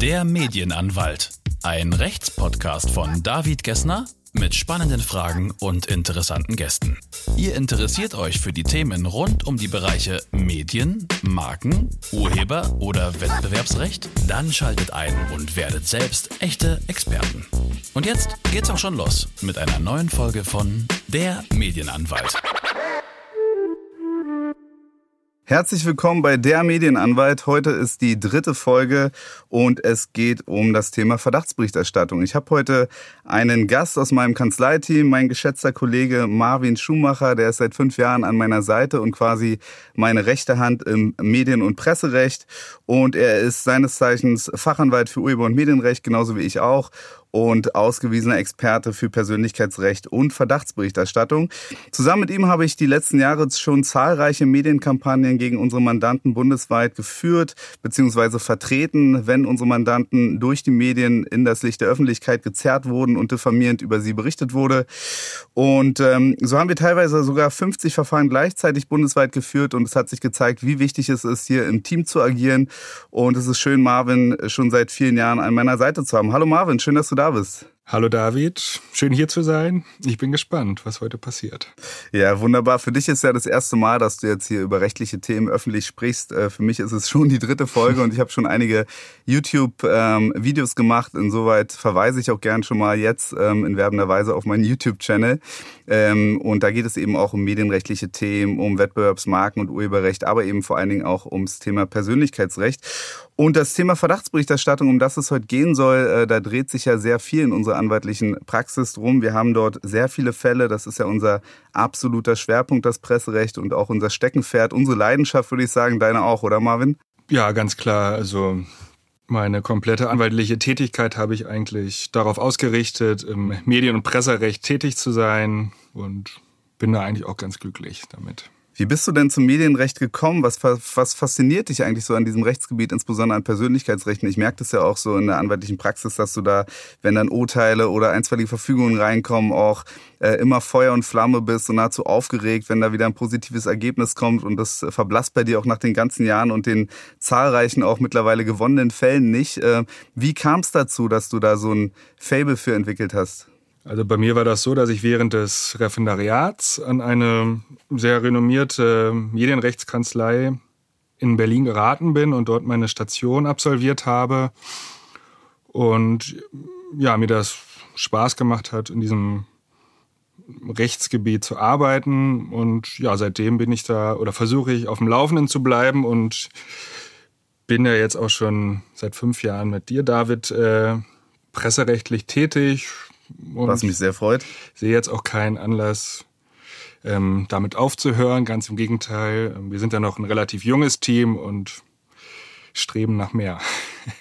Der Medienanwalt. Ein Rechtspodcast von David Gessner mit spannenden Fragen und interessanten Gästen. Ihr interessiert euch für die Themen rund um die Bereiche Medien, Marken, Urheber oder Wettbewerbsrecht? Dann schaltet ein und werdet selbst echte Experten. Und jetzt geht's auch schon los mit einer neuen Folge von Der Medienanwalt. Herzlich willkommen bei der Medienanwalt. Heute ist die dritte Folge und es geht um das Thema Verdachtsberichterstattung. Ich habe heute einen Gast aus meinem Kanzleiteam, mein geschätzter Kollege Marvin Schumacher, der ist seit fünf Jahren an meiner Seite und quasi meine rechte Hand im Medien- und Presserecht. Und er ist seines Zeichens Fachanwalt für Urheber- und Medienrecht, genauso wie ich auch und ausgewiesener Experte für Persönlichkeitsrecht und Verdachtsberichterstattung. Zusammen mit ihm habe ich die letzten Jahre schon zahlreiche Medienkampagnen gegen unsere Mandanten bundesweit geführt bzw. vertreten, wenn unsere Mandanten durch die Medien in das Licht der Öffentlichkeit gezerrt wurden und diffamierend über sie berichtet wurde. Und ähm, so haben wir teilweise sogar 50 Verfahren gleichzeitig bundesweit geführt und es hat sich gezeigt, wie wichtig es ist, hier im Team zu agieren. Und es ist schön, Marvin schon seit vielen Jahren an meiner Seite zu haben. Hallo Marvin, schön, dass du da bist. Hallo David, schön hier zu sein. Ich bin gespannt, was heute passiert. Ja, wunderbar. Für dich ist ja das erste Mal, dass du jetzt hier über rechtliche Themen öffentlich sprichst. Äh, für mich ist es schon die dritte Folge und ich habe schon einige YouTube-Videos ähm, gemacht. Insoweit verweise ich auch gern schon mal jetzt ähm, in werbender Weise auf meinen YouTube-Channel. Ähm, und da geht es eben auch um medienrechtliche Themen, um Wettbewerbsmarken und Urheberrecht, aber eben vor allen Dingen auch ums Thema Persönlichkeitsrecht. Und das Thema Verdachtsberichterstattung, um das es heute gehen soll, äh, da dreht sich ja sehr viel in unserer anwaltlichen Praxis drum. Wir haben dort sehr viele Fälle. Das ist ja unser absoluter Schwerpunkt, das Presserecht und auch unser Steckenpferd, unsere Leidenschaft, würde ich sagen. Deine auch, oder Marvin? Ja, ganz klar. Also meine komplette anwaltliche Tätigkeit habe ich eigentlich darauf ausgerichtet, im Medien- und Presserecht tätig zu sein und bin da eigentlich auch ganz glücklich damit. Wie bist du denn zum Medienrecht gekommen? Was, was fasziniert dich eigentlich so an diesem Rechtsgebiet, insbesondere an Persönlichkeitsrechten? Ich merke das ja auch so in der anwaltlichen Praxis, dass du da, wenn dann Urteile oder einstweilige Verfügungen reinkommen, auch äh, immer Feuer und Flamme bist und nahezu aufgeregt, wenn da wieder ein positives Ergebnis kommt und das verblasst bei dir auch nach den ganzen Jahren und den zahlreichen auch mittlerweile gewonnenen Fällen nicht. Äh, wie kam es dazu, dass du da so ein Fable für entwickelt hast? Also bei mir war das so, dass ich während des Referendariats an eine sehr renommierte Medienrechtskanzlei in Berlin geraten bin und dort meine Station absolviert habe. Und ja, mir das Spaß gemacht hat, in diesem Rechtsgebiet zu arbeiten. Und ja, seitdem bin ich da oder versuche ich auf dem Laufenden zu bleiben und bin ja jetzt auch schon seit fünf Jahren mit dir, David, äh, presserechtlich tätig, und Was mich sehr freut. Ich sehe jetzt auch keinen Anlass, ähm, damit aufzuhören. Ganz im Gegenteil. Wir sind ja noch ein relativ junges Team und streben nach mehr.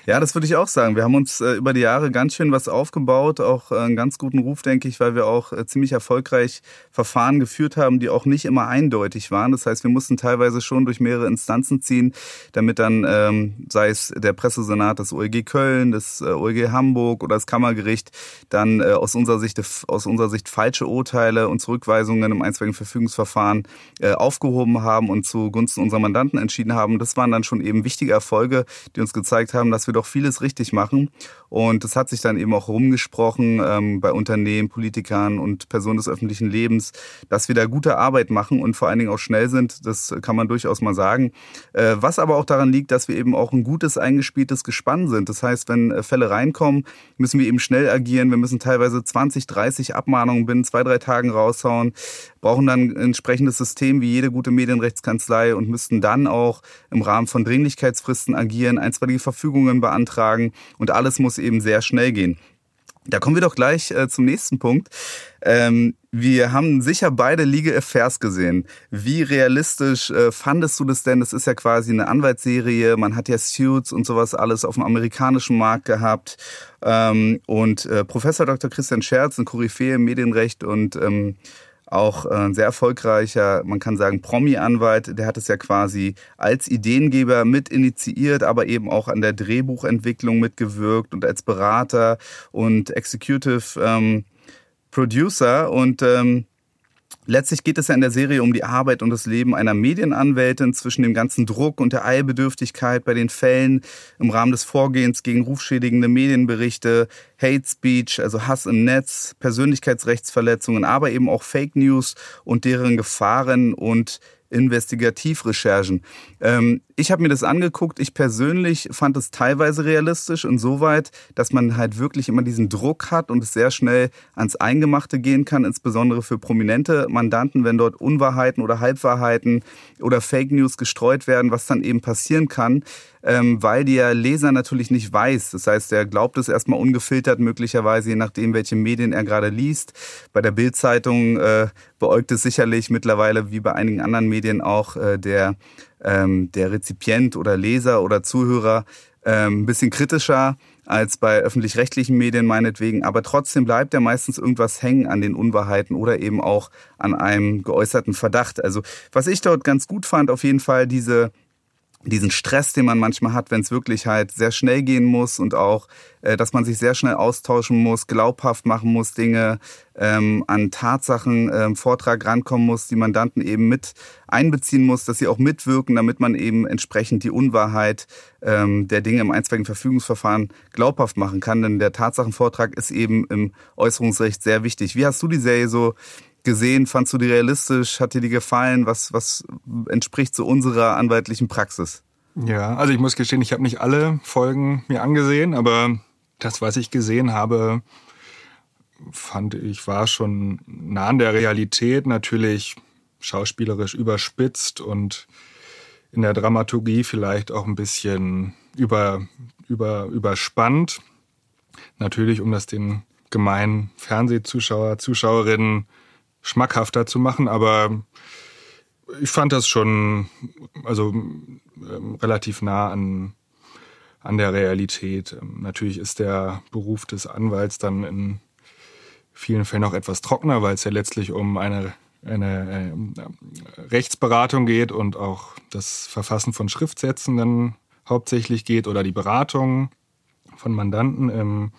Ja, das würde ich auch sagen. Wir haben uns äh, über die Jahre ganz schön was aufgebaut, auch äh, einen ganz guten Ruf, denke ich, weil wir auch äh, ziemlich erfolgreich Verfahren geführt haben, die auch nicht immer eindeutig waren. Das heißt, wir mussten teilweise schon durch mehrere Instanzen ziehen, damit dann, ähm, sei es der Pressesenat des OEG Köln, des äh, OEG Hamburg oder das Kammergericht, dann äh, aus unserer Sicht aus unserer Sicht falsche Urteile und Zurückweisungen im einstweiligen Verfügungsverfahren äh, aufgehoben haben und zugunsten unserer Mandanten entschieden haben. Das waren dann schon eben wichtige Erfolge, die uns gezeigt haben, dass wir doch vieles richtig machen. Und das hat sich dann eben auch rumgesprochen ähm, bei Unternehmen, Politikern und Personen des öffentlichen Lebens, dass wir da gute Arbeit machen und vor allen Dingen auch schnell sind. Das kann man durchaus mal sagen. Äh, was aber auch daran liegt, dass wir eben auch ein gutes, eingespieltes Gespann sind. Das heißt, wenn äh, Fälle reinkommen, müssen wir eben schnell agieren. Wir müssen teilweise 20, 30 Abmahnungen binnen zwei, drei Tagen raushauen, brauchen dann ein entsprechendes System wie jede gute Medienrechtskanzlei und müssten dann auch im Rahmen von Dringlichkeitsfristen agieren, einstweilige Verfügungen beantragen und alles muss eben sehr schnell gehen. Da kommen wir doch gleich äh, zum nächsten Punkt. Ähm, wir haben sicher beide Legal Affairs gesehen. Wie realistisch äh, fandest du das denn? Das ist ja quasi eine Anwaltsserie. Man hat ja Suits und sowas alles auf dem amerikanischen Markt gehabt. Ähm, und äh, Professor Dr. Christian Scherz, ein Koryphäe im Medienrecht und ähm, auch äh, ein sehr erfolgreicher, man kann sagen, Promi-Anwalt. Der hat es ja quasi als Ideengeber mit initiiert, aber eben auch an der Drehbuchentwicklung mitgewirkt und als Berater und Executive ähm, Producer. Und ähm, Letztlich geht es ja in der Serie um die Arbeit und das Leben einer Medienanwältin zwischen dem ganzen Druck und der Eilbedürftigkeit bei den Fällen im Rahmen des Vorgehens gegen rufschädigende Medienberichte, Hate Speech, also Hass im Netz, Persönlichkeitsrechtsverletzungen, aber eben auch Fake News und deren Gefahren und Investigativrecherchen. Ähm, ich habe mir das angeguckt. Ich persönlich fand es teilweise realistisch, insoweit, dass man halt wirklich immer diesen Druck hat und es sehr schnell ans Eingemachte gehen kann, insbesondere für prominente Mandanten, wenn dort Unwahrheiten oder Halbwahrheiten oder Fake News gestreut werden, was dann eben passieren kann, ähm, weil der Leser natürlich nicht weiß. Das heißt, er glaubt es erstmal ungefiltert, möglicherweise je nachdem, welche Medien er gerade liest. Bei der Bildzeitung äh, beäugt es sicherlich mittlerweile, wie bei einigen anderen Medien auch, äh, der, ähm, der Rezipient oder Leser oder Zuhörer ähm, ein bisschen kritischer als bei öffentlich-rechtlichen Medien meinetwegen, aber trotzdem bleibt ja meistens irgendwas hängen an den Unwahrheiten oder eben auch an einem geäußerten Verdacht. Also was ich dort ganz gut fand, auf jeden Fall diese diesen Stress, den man manchmal hat, wenn es wirklich halt sehr schnell gehen muss und auch, äh, dass man sich sehr schnell austauschen muss, glaubhaft machen muss, Dinge ähm, an Tatsachen ähm, Vortrag rankommen muss, die Mandanten eben mit einbeziehen muss, dass sie auch mitwirken, damit man eben entsprechend die Unwahrheit ähm, der Dinge im einstweiligen Verfügungsverfahren glaubhaft machen kann. Denn der Tatsachenvortrag ist eben im Äußerungsrecht sehr wichtig. Wie hast du die Serie so gesehen? Fandst du die realistisch? Hat dir die gefallen? Was, was entspricht so unserer anwaltlichen Praxis? Ja, also ich muss gestehen, ich habe nicht alle Folgen mir angesehen, aber das, was ich gesehen habe, fand ich, war schon nah an der Realität. Natürlich schauspielerisch überspitzt und in der Dramaturgie vielleicht auch ein bisschen über, über, überspannt. Natürlich, um das den gemeinen Fernsehzuschauer, Zuschauerinnen schmackhafter zu machen, aber ich fand das schon also ähm, relativ nah an, an der Realität. Ähm, natürlich ist der Beruf des Anwalts dann in vielen Fällen auch etwas trockener, weil es ja letztlich um eine, eine äh, Rechtsberatung geht und auch das Verfassen von Schriftsätzen dann hauptsächlich geht oder die Beratung von Mandanten. Ähm,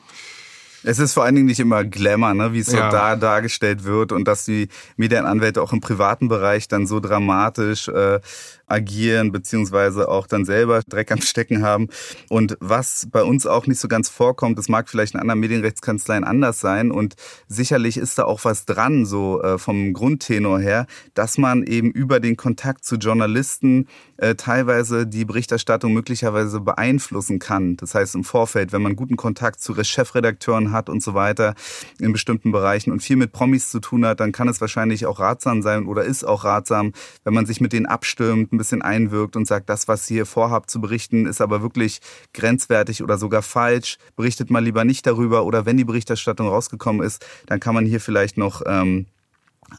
es ist vor allen Dingen nicht immer Glamour, ne, wie es so da dargestellt wird und dass die Medienanwälte auch im privaten Bereich dann so dramatisch äh, agieren, beziehungsweise auch dann selber Dreck am Stecken haben. Und was bei uns auch nicht so ganz vorkommt, das mag vielleicht in anderen Medienrechtskanzleien anders sein. Und sicherlich ist da auch was dran, so äh, vom Grundtenor her, dass man eben über den Kontakt zu Journalisten äh, teilweise die Berichterstattung möglicherweise beeinflussen kann. Das heißt im Vorfeld, wenn man guten Kontakt zu Chefredakteuren hat und so weiter in bestimmten Bereichen und viel mit Promis zu tun hat, dann kann es wahrscheinlich auch ratsam sein oder ist auch ratsam, wenn man sich mit denen abstimmt, ein bisschen einwirkt und sagt, das, was ihr hier vorhabt zu berichten, ist aber wirklich grenzwertig oder sogar falsch. Berichtet mal lieber nicht darüber oder wenn die Berichterstattung rausgekommen ist, dann kann man hier vielleicht noch ähm,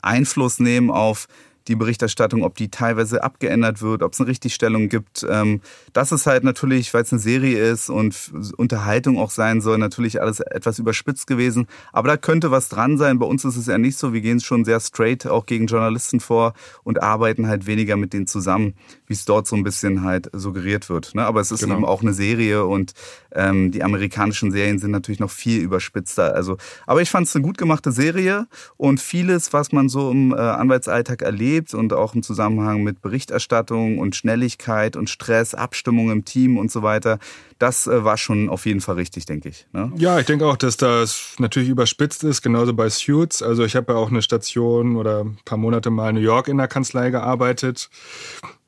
Einfluss nehmen auf die Berichterstattung, ob die teilweise abgeändert wird, ob es eine Richtigstellung gibt. Ähm, das ist halt natürlich, weil es eine Serie ist und Unterhaltung auch sein soll, natürlich alles etwas überspitzt gewesen. Aber da könnte was dran sein. Bei uns ist es ja nicht so. Wir gehen schon sehr straight auch gegen Journalisten vor und arbeiten halt weniger mit denen zusammen, wie es dort so ein bisschen halt suggeriert wird. Ne? Aber es ist genau. eben auch eine Serie und ähm, die amerikanischen Serien sind natürlich noch viel überspitzter. Also, aber ich fand es eine gut gemachte Serie und vieles, was man so im äh, Anwaltsalltag erlebt und auch im Zusammenhang mit Berichterstattung und Schnelligkeit und Stress, Abstimmung im Team und so weiter, das äh, war schon auf jeden Fall richtig, denke ich. Ne? Ja, ich denke auch, dass das natürlich überspitzt ist, genauso bei Suits. Also ich habe ja auch eine Station oder ein paar Monate mal in New York in der Kanzlei gearbeitet.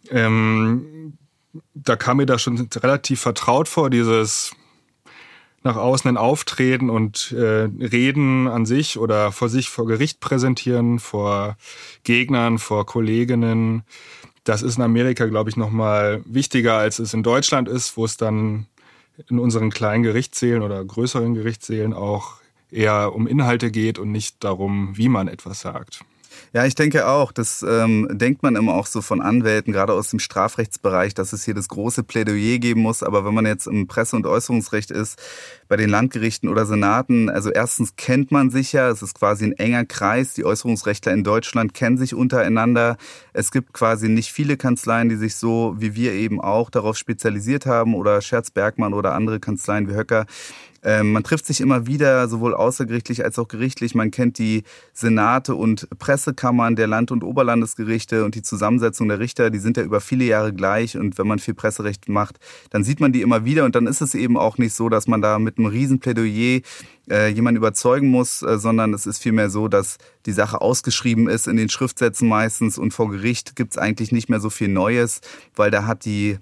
Ähm, da kam mir das schon relativ vertraut vor, dieses nach außen ein Auftreten und äh, Reden an sich oder vor sich vor Gericht präsentieren, vor Gegnern, vor Kolleginnen. Das ist in Amerika, glaube ich, noch mal wichtiger, als es in Deutschland ist, wo es dann in unseren kleinen Gerichtssälen oder größeren Gerichtssälen auch eher um Inhalte geht und nicht darum, wie man etwas sagt. Ja, ich denke auch. Das ähm, denkt man immer auch so von Anwälten, gerade aus dem Strafrechtsbereich, dass es hier das große Plädoyer geben muss. Aber wenn man jetzt im Presse- und Äußerungsrecht ist, bei den Landgerichten oder Senaten, also erstens kennt man sich ja, es ist quasi ein enger Kreis. Die Äußerungsrechtler in Deutschland kennen sich untereinander. Es gibt quasi nicht viele Kanzleien, die sich so wie wir eben auch darauf spezialisiert haben oder Scherz Bergmann oder andere Kanzleien wie Höcker Ähm, man trifft sich immer wieder, sowohl außergerichtlich als auch gerichtlich. Man kennt die Senate und Pressekammern der Land- und Oberlandesgerichte und die Zusammensetzung der Richter, die sind ja über viele Jahre gleich. Und wenn man viel Presserecht macht, dann sieht man die immer wieder. Und dann ist es eben auch nicht so, dass man da mit einem Riesenplädoyer äh, jemanden überzeugen muss, äh, sondern es ist vielmehr so, dass die Sache ausgeschrieben ist in den Schriftsätzen meistens und vor Gericht gibt es eigentlich nicht mehr so viel Neues, weil da hat die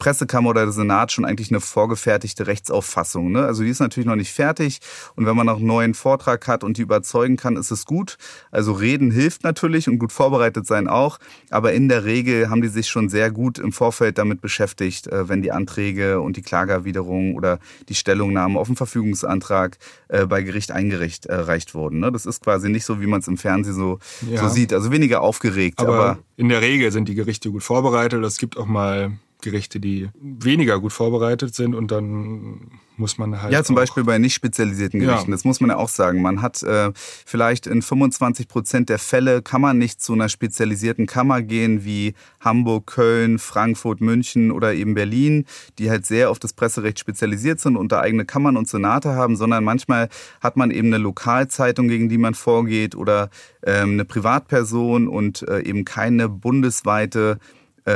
Pressekammer oder der Senat schon eigentlich eine vorgefertigte Rechtsauffassung. Ne? Also die ist natürlich noch nicht fertig und wenn man noch einen neuen Vortrag hat und die überzeugen kann, ist es gut. Also reden hilft natürlich und gut vorbereitet sein auch, aber in der Regel haben die sich schon sehr gut im Vorfeld damit beschäftigt, äh, wenn die Anträge und die Klagerwiderung oder die Stellungnahme auf den Verfügungsantrag äh, bei Gericht eingereicht äh, wurden. Ne? Das ist quasi nicht so, wie man es im Fernsehen so, ja. so sieht. Also weniger aufgeregt. Aber, aber in der Regel sind die Gerichte gut vorbereitet. Es gibt auch mal Gerichte, die weniger gut vorbereitet sind und dann muss man halt. Ja, zum Beispiel bei nicht spezialisierten Gerichten. Ja. Das muss man ja auch sagen. Man hat äh, vielleicht in 25 Prozent der Fälle kann man nicht zu einer spezialisierten Kammer gehen wie Hamburg, Köln, Frankfurt, München oder eben Berlin, die halt sehr auf das Presserecht spezialisiert sind und da eigene Kammern und Senate haben, sondern manchmal hat man eben eine Lokalzeitung, gegen die man vorgeht oder ähm, eine Privatperson und äh, eben keine bundesweite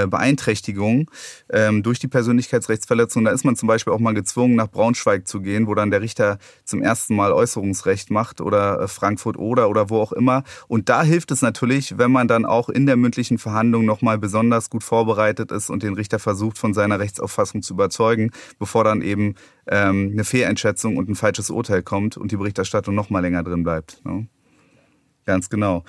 äh, Beeinträchtigung ähm, durch die Persönlichkeitsrechtsverletzung. Da ist man zum Beispiel auch mal gezwungen, nach Braunschweig zu gehen, wo dann der Richter zum ersten Mal Äußerungsrecht macht oder äh, Frankfurt oder oder wo auch immer. Und da hilft es natürlich, wenn man dann auch in der mündlichen Verhandlung nochmal besonders gut vorbereitet ist und den Richter versucht, von seiner Rechtsauffassung zu überzeugen, bevor dann eben ähm, eine Fehleinschätzung und ein falsches Urteil kommt und die Berichterstattung nochmal länger drin bleibt. Ne? Ganz genau.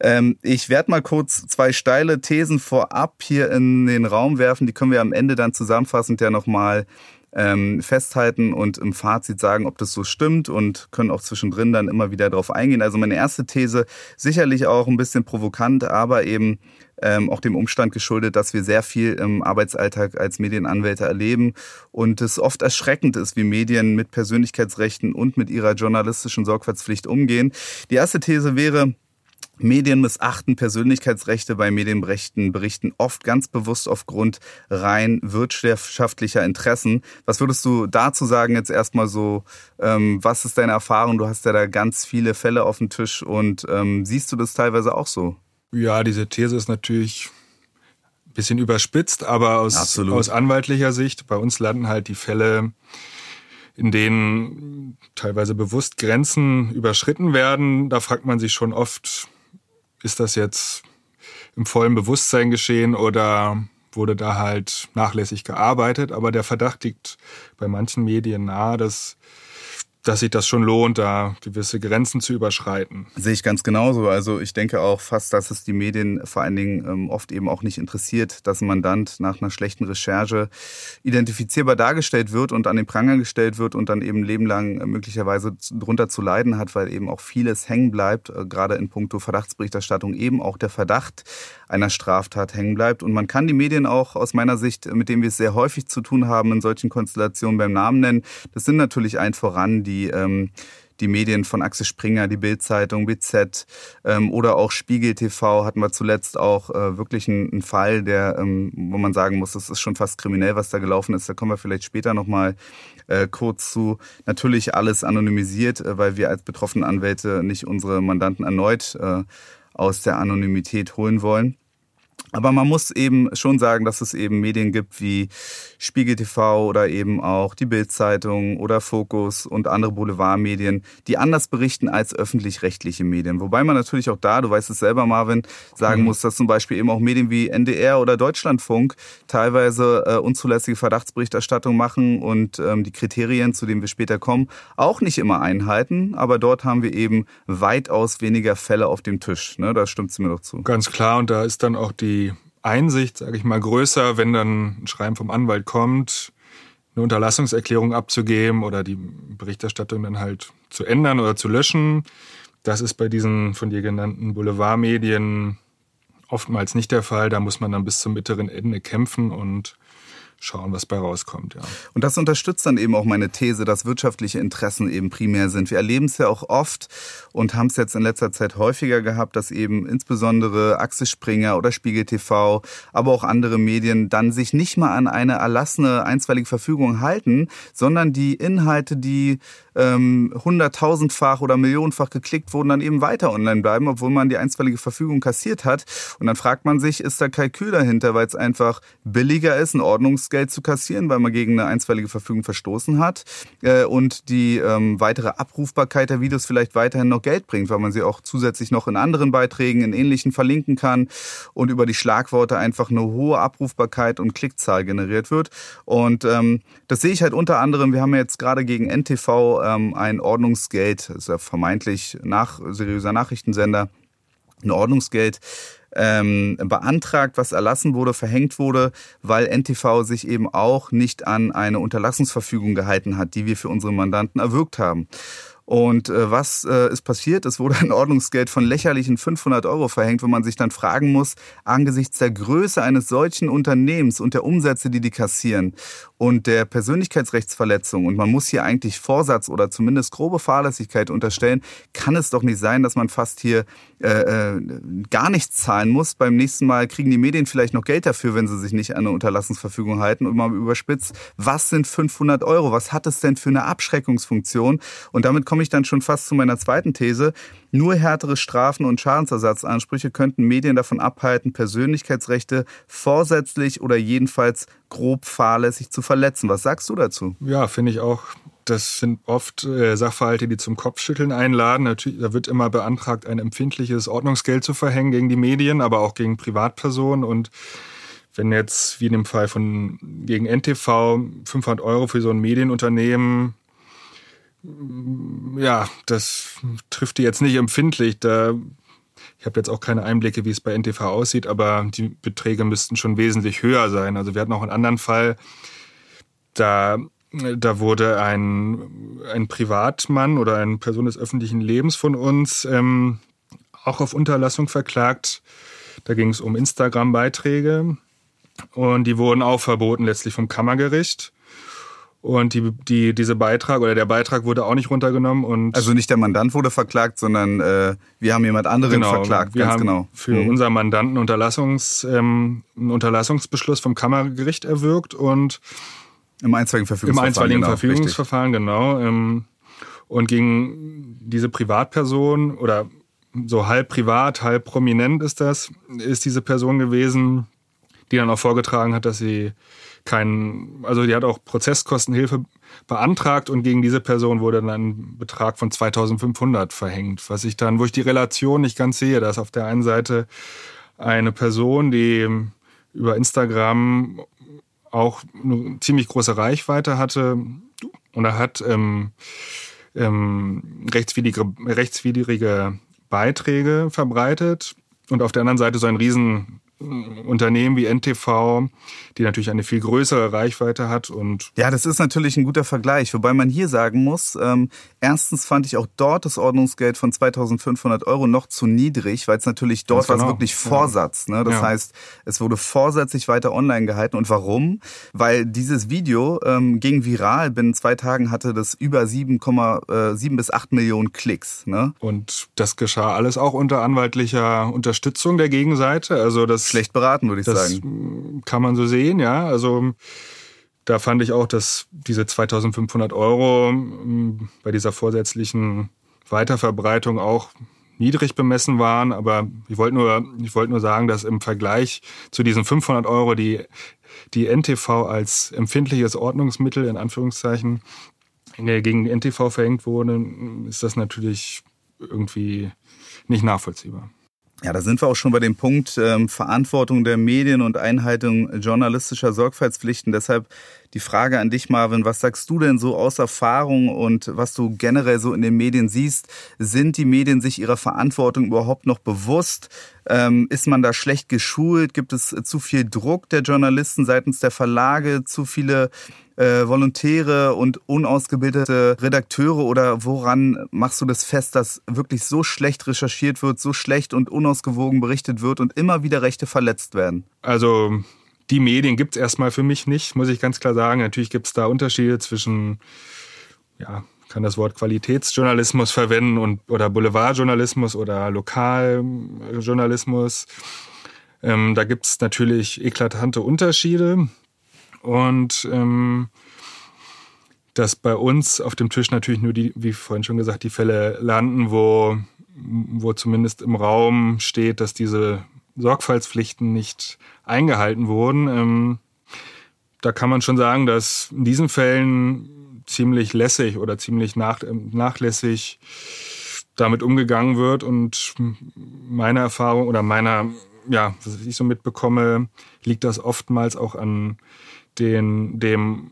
Ähm, ich werde mal kurz zwei steile Thesen vorab hier in den Raum werfen. Die können wir am Ende dann zusammenfassend ja nochmal ähm, festhalten und im Fazit sagen, ob das so stimmt und können auch zwischendrin dann immer wieder darauf eingehen. Also meine erste These, sicherlich auch ein bisschen provokant, aber eben ähm, auch dem Umstand geschuldet, dass wir sehr viel im Arbeitsalltag als Medienanwälte erleben und es oft erschreckend ist, wie Medien mit Persönlichkeitsrechten und mit ihrer journalistischen Sorgfaltspflicht umgehen. Die erste These wäre, Medien missachten Persönlichkeitsrechte bei Medienrechten, berichten oft ganz bewusst aufgrund rein wirtschaftlicher Interessen. Was würdest du dazu sagen jetzt erstmal so? Ähm, was ist deine Erfahrung? Du hast ja da ganz viele Fälle auf dem Tisch und ähm, siehst du das teilweise auch so? Ja, diese These ist natürlich ein bisschen überspitzt, aber aus, aus anwaltlicher Sicht, bei uns landen halt die Fälle, in denen teilweise bewusst Grenzen überschritten werden. Da fragt man sich schon oft, ist das jetzt im vollen Bewusstsein geschehen oder wurde da halt nachlässig gearbeitet? Aber der Verdacht liegt bei manchen Medien nahe, dass dass sich das schon lohnt, da gewisse Grenzen zu überschreiten. Sehe ich ganz genauso. Also ich denke auch fast, dass es die Medien vor allen Dingen ähm, oft eben auch nicht interessiert, dass ein Mandant nach einer schlechten Recherche identifizierbar dargestellt wird und an den Pranger gestellt wird und dann eben lebenlang äh, möglicherweise drunter zu leiden hat, weil eben auch vieles hängen bleibt, äh, gerade in puncto Verdachtsberichterstattung eben auch der Verdacht einer Straftat hängen bleibt. Und man kann die Medien auch aus meiner Sicht, mit denen wir es sehr häufig zu tun haben, in solchen Konstellationen beim Namen nennen. Das sind natürlich ein voran die ähm, die Medien von Axel Springer, die Bildzeitung, BZ ähm, oder auch Spiegel TV hatten wir zuletzt auch äh, wirklich einen, einen Fall, der, ähm, wo man sagen muss, das ist schon fast kriminell, was da gelaufen ist. Da kommen wir vielleicht später nochmal äh, kurz zu. Natürlich alles anonymisiert, äh, weil wir als betroffene Anwälte nicht unsere Mandanten erneut äh, aus der Anonymität holen wollen. Aber man muss eben schon sagen, dass es eben Medien gibt wie Spiegel TV oder eben auch die Bildzeitung oder Fokus und andere Boulevardmedien, die anders berichten als öffentlich-rechtliche Medien. Wobei man natürlich auch da, du weißt es selber, Marvin, sagen mhm. muss, dass zum Beispiel eben auch Medien wie NDR oder Deutschlandfunk teilweise äh, unzulässige Verdachtsberichterstattung machen und ähm, die Kriterien, zu denen wir später kommen, auch nicht immer einhalten. Aber dort haben wir eben weitaus weniger Fälle auf dem Tisch. Ne? Da stimmt es mir doch zu. Ganz klar. Und da ist dann auch die die Einsicht, sage ich mal, größer, wenn dann ein Schreiben vom Anwalt kommt, eine Unterlassungserklärung abzugeben oder die Berichterstattung dann halt zu ändern oder zu löschen. Das ist bei diesen von dir genannten Boulevardmedien oftmals nicht der Fall. Da muss man dann bis zum bitteren Ende kämpfen und schauen, was bei rauskommt. Ja. Und das unterstützt dann eben auch meine These, dass wirtschaftliche Interessen eben primär sind. Wir erleben es ja auch oft und haben es jetzt in letzter Zeit häufiger gehabt, dass eben insbesondere Axel Springer oder Spiegel TV, aber auch andere Medien dann sich nicht mal an eine erlassene einstweilige Verfügung halten, sondern die Inhalte, die ähm, hunderttausendfach oder millionenfach geklickt wurden, dann eben weiter online bleiben, obwohl man die einstweilige Verfügung kassiert hat. Und dann fragt man sich, ist da Kalkül dahinter, weil es einfach billiger ist, ein Ordnungsgeld zu kassieren, weil man gegen eine einstweilige Verfügung verstoßen hat äh, und die ähm, weitere Abrufbarkeit der Videos vielleicht weiterhin noch Geld bringt, weil man sie auch zusätzlich noch in anderen Beiträgen, in ähnlichen verlinken kann und über die Schlagworte einfach eine hohe Abrufbarkeit und Klickzahl generiert wird. Und ähm, das sehe ich halt unter anderem, wir haben ja jetzt gerade gegen NTV ähm, ein Ordnungsgeld, das ist ja vermeintlich nach, seriöser Nachrichtensender, ein Ordnungsgeld ähm, beantragt, was erlassen wurde, verhängt wurde, weil NTV sich eben auch nicht an eine Unterlassungsverfügung gehalten hat, die wir für unsere Mandanten erwirkt haben. Und äh, was äh, ist passiert? Es wurde ein Ordnungsgeld von lächerlichen 500 Euro verhängt, wo man sich dann fragen muss, angesichts der Größe eines solchen Unternehmens und der Umsätze, die die kassieren und der Persönlichkeitsrechtsverletzung, und man muss hier eigentlich Vorsatz oder zumindest grobe Fahrlässigkeit unterstellen, kann es doch nicht sein, dass man fast hier äh, äh, gar nichts zahlen muss. Beim nächsten Mal kriegen die Medien vielleicht noch Geld dafür, wenn sie sich nicht an eine Unterlassungsverfügung halten und mal überspitzt, was sind 500 Euro? Was hat es denn für eine Abschreckungsfunktion? Und damit komme komme ich dann schon fast zu meiner zweiten These. Nur härtere Strafen und Schadensersatzansprüche könnten Medien davon abhalten, Persönlichkeitsrechte vorsätzlich oder jedenfalls grob fahrlässig zu verletzen. Was sagst du dazu? Ja, finde ich auch. Das sind oft äh, Sachverhalte, die zum Kopfschütteln einladen. Natürlich, da wird immer beantragt, ein empfindliches Ordnungsgeld zu verhängen gegen die Medien, aber auch gegen Privatpersonen. Und wenn jetzt, wie in dem Fall von gegen NTV, 500 Euro für so ein Medienunternehmen ja, das trifft die jetzt nicht empfindlich. Da, ich habe jetzt auch keine Einblicke, wie es bei NTV aussieht, aber die Beträge müssten schon wesentlich höher sein. Also wir hatten auch einen anderen Fall, da, da wurde ein, ein Privatmann oder eine Person des öffentlichen Lebens von uns ähm, auch auf Unterlassung verklagt. Da ging es um Instagram-Beiträge und die wurden auch verboten letztlich vom Kammergericht. Und die, die, diese Beitrag oder der Beitrag wurde auch nicht runtergenommen. Und also nicht der Mandant wurde verklagt, sondern äh, wir haben jemand anderen genau, verklagt. Wir haben genau. für mhm. unser Mandanten Unterlassungs, ähm, einen Unterlassungsbeschluss vom Kammergericht erwirkt und im einstweiligen Verfügungsverfahren. Im einstweiligen genau, Verfügungsverfahren, genau. Ähm, und gegen diese Privatperson oder so halb privat, halb prominent ist das, ist diese Person gewesen, die dann auch vorgetragen hat, dass sie keinen, also die hat auch Prozesskostenhilfe beantragt und gegen diese Person wurde dann ein Betrag von 2500 verhängt, was ich dann, wo ich die Relation nicht ganz sehe, dass auf der einen Seite eine Person, die über Instagram auch eine ziemlich große Reichweite hatte und er hat ähm, ähm, rechtswidrige, rechtswidrige Beiträge verbreitet und auf der anderen Seite so ein riesen Unternehmen wie NTV, die natürlich eine viel größere Reichweite hat und ja, das ist natürlich ein guter Vergleich, wobei man hier sagen muss: ähm, Erstens fand ich auch dort das Ordnungsgeld von 2.500 Euro noch zu niedrig, weil es natürlich dort war genau. wirklich Vorsatz. Ne? Das ja. heißt, es wurde vorsätzlich weiter online gehalten. Und warum? Weil dieses Video ähm, ging viral. Binnen zwei Tagen hatte das über 7,7 äh, bis 8 Millionen Klicks. Ne? Und das geschah alles auch unter anwaltlicher Unterstützung der Gegenseite. Also das schlecht beraten, würde ich das sagen. Kann man so sehen, ja. Also da fand ich auch, dass diese 2500 Euro hm, bei dieser vorsätzlichen Weiterverbreitung auch niedrig bemessen waren. Aber ich wollte nur, ich wollte nur sagen, dass im Vergleich zu diesen 500 Euro, die die NTV als empfindliches Ordnungsmittel in Anführungszeichen gegen NTV verhängt wurde, ist das natürlich irgendwie nicht nachvollziehbar. Ja, da sind wir auch schon bei dem Punkt ähm, Verantwortung der Medien und Einhaltung journalistischer Sorgfaltspflichten. Deshalb die Frage an dich, Marvin, was sagst du denn so aus Erfahrung und was du generell so in den Medien siehst? Sind die Medien sich ihrer Verantwortung überhaupt noch bewusst? Ähm, ist man da schlecht geschult? Gibt es zu viel Druck der Journalisten seitens der Verlage? Zu viele äh, Volontäre und unausgebildete Redakteure oder woran machst du das fest, dass wirklich so schlecht recherchiert wird, so schlecht und unausgewogen berichtet wird und immer wieder Rechte verletzt werden? Also die Medien gibt es erstmal für mich nicht, muss ich ganz klar sagen. Natürlich gibt es da Unterschiede zwischen, ja, kann das Wort Qualitätsjournalismus verwenden und oder Boulevardjournalismus oder Lokaljournalismus. Ähm, da gibt es natürlich eklatante Unterschiede. Und ähm, dass bei uns auf dem Tisch natürlich nur die, wie vorhin schon gesagt, die Fälle landen, wo, wo zumindest im Raum steht, dass diese Sorgfaltspflichten nicht eingehalten wurden. Ähm, da kann man schon sagen, dass in diesen Fällen ziemlich lässig oder ziemlich nach, nachlässig damit umgegangen wird. Und meine Erfahrung oder meiner, ja, was ich so mitbekomme, liegt das oftmals auch an den, dem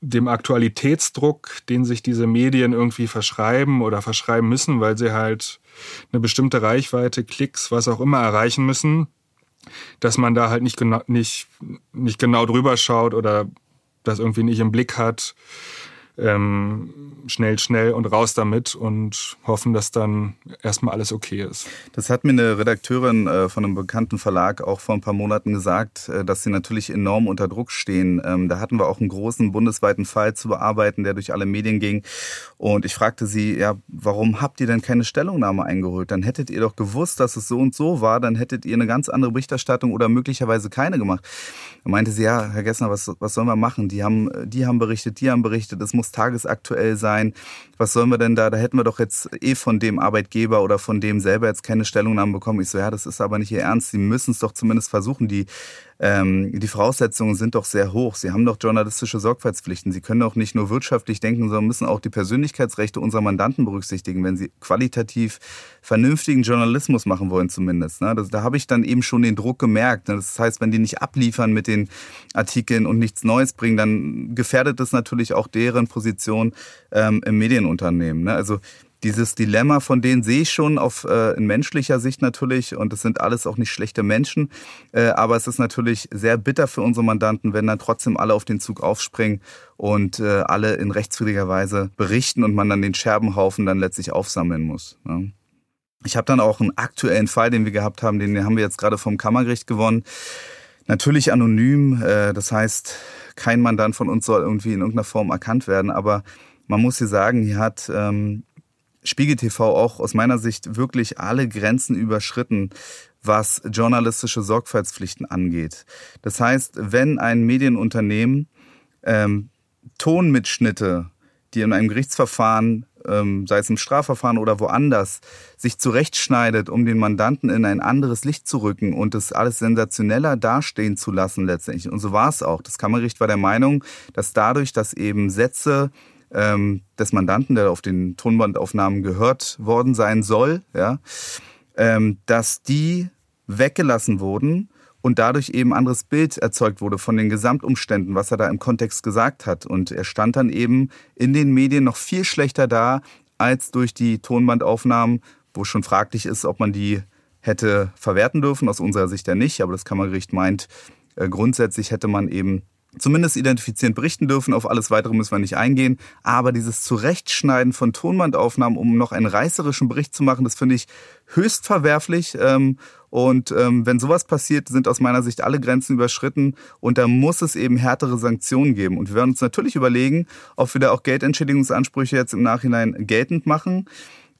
dem Aktualitätsdruck, den sich diese Medien irgendwie verschreiben oder verschreiben müssen, weil sie halt eine bestimmte Reichweite, Klicks, was auch immer erreichen müssen, dass man da halt nicht genau, nicht, nicht genau drüber schaut oder das irgendwie nicht im Blick hat ähm, schnell, schnell und raus damit und hoffen, dass dann erstmal alles okay ist. Das hat mir eine Redakteurin äh, von einem bekannten Verlag auch vor ein paar Monaten gesagt, äh, dass sie natürlich enorm unter Druck stehen. Ähm, da hatten wir auch einen großen bundesweiten Fall zu bearbeiten, der durch alle Medien ging. Und ich fragte sie, ja, warum habt ihr denn keine Stellungnahme eingeholt? Dann hättet ihr doch gewusst, dass es so und so war, dann hättet ihr eine ganz andere Berichterstattung oder möglicherweise keine gemacht. Da meinte sie, ja, Herr Gessner, was, was sollen wir machen? Die haben, die haben berichtet, die haben berichtet, es muss muss tagesaktuell sein. Was sollen wir denn da? Da hätten wir doch jetzt eh von dem Arbeitgeber oder von dem selber jetzt keine Stellungnahmen bekommen. Ich so, ja, das ist aber nicht Ihr Ernst. Sie müssen es doch zumindest versuchen. Die ähm, die Voraussetzungen sind doch sehr hoch. Sie haben doch journalistische Sorgfaltspflichten. Sie können doch nicht nur wirtschaftlich denken, sondern müssen auch die Persönlichkeitsrechte unserer Mandanten berücksichtigen, wenn sie qualitativ vernünftigen Journalismus machen wollen zumindest. Ne? Das, da habe ich dann eben schon den Druck gemerkt. Ne? Das heißt, wenn die nicht abliefern mit den Artikeln und nichts Neues bringen, dann gefährdet das natürlich auch deren Position ähm, im Medienunternehmen. Ne? Also dieses Dilemma von denen sehe ich schon auf äh, in menschlicher Sicht natürlich und es sind alles auch nicht schlechte Menschen, äh, aber es ist natürlich sehr bitter für unsere Mandanten, wenn dann trotzdem alle auf den Zug aufspringen und äh, alle in rechtswidriger Weise berichten und man dann den Scherbenhaufen dann letztlich aufsammeln muss. Ne? Ich habe dann auch einen aktuellen Fall, den wir gehabt haben, den haben wir jetzt gerade vom Kammergericht gewonnen. Natürlich anonym, äh, das heißt, kein Mandant von uns soll irgendwie in irgendeiner Form erkannt werden, aber man muss hier sagen, hier hat ähm, Spiegel TV auch aus meiner Sicht wirklich alle Grenzen überschritten, was journalistische Sorgfaltspflichten angeht. Das heißt, wenn ein Medienunternehmen ähm, Tonmitschnitte, die in einem Gerichtsverfahren, ähm, sei es im Strafverfahren oder woanders, sich zurechtschneidet, um den Mandanten in ein anderes Licht zu rücken und das alles sensationeller dastehen zu lassen letztendlich. Und so war es auch. Das Kammergericht war der Meinung, dass dadurch, dass eben Sätze ähm, des Mandanten, der auf den Tonbandaufnahmen gehört worden sein soll, ja, ähm, dass die weggelassen wurden und dadurch eben anderes Bild erzeugt wurde von den Gesamtumständen, was er da im Kontext gesagt hat. Und er stand dann eben in den Medien noch viel schlechter da als durch die Tonbandaufnahmen, wo schon fraglich ist, ob man die hätte verwerten dürfen. Aus unserer Sicht ja nicht, aber das Kammergericht meint, äh, grundsätzlich hätte man eben zumindest identifizieren, berichten dürfen. Auf alles weitere müssen wir nicht eingehen. Aber dieses Zurechtschneiden von Tonbandaufnahmen, um noch einen reißerischen Bericht zu machen, das finde ich höchst verwerflich. Ähm, und ähm, wenn sowas passiert, sind aus meiner Sicht alle Grenzen überschritten und da muss es eben härtere Sanktionen geben. Und wir werden uns natürlich überlegen, ob wir da auch Geldentschädigungsansprüche jetzt im Nachhinein geltend machen.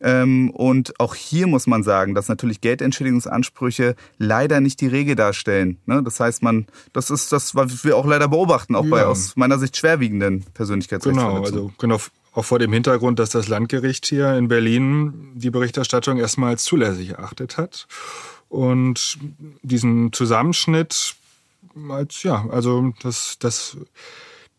Ähm, und auch hier muss man sagen, dass natürlich Geldentschädigungsansprüche leider nicht die Regel darstellen. Ne? Das heißt, man, das ist das, was wir auch leider beobachten, auch ja. bei aus meiner Sicht schwerwiegenden Persönlichkeitsrechtsverletzungen. Genau, also genau auch vor dem Hintergrund, dass das Landgericht hier in Berlin die Berichterstattung erstmal als zulässig erachtet hat und diesen Zusammenschnitt als ja, also das das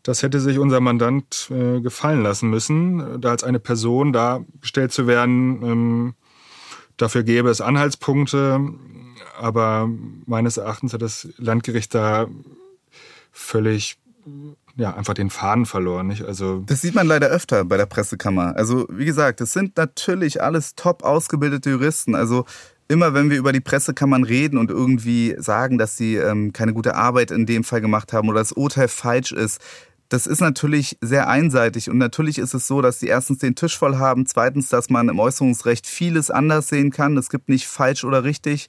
das hätte sich unser Mandant äh, gefallen lassen müssen, da als eine Person dargestellt zu werden. Ähm, dafür gäbe es Anhaltspunkte, aber meines Erachtens hat das Landgericht da völlig ja, einfach den Faden verloren. Nicht? Also das sieht man leider öfter bei der Pressekammer. Also wie gesagt, es sind natürlich alles top ausgebildete Juristen. Also immer wenn wir über die Pressekammern reden und irgendwie sagen, dass sie ähm, keine gute Arbeit in dem Fall gemacht haben oder das Urteil falsch ist, das ist natürlich sehr einseitig und natürlich ist es so, dass sie erstens den Tisch voll haben, zweitens, dass man im Äußerungsrecht vieles anders sehen kann. Es gibt nicht falsch oder richtig.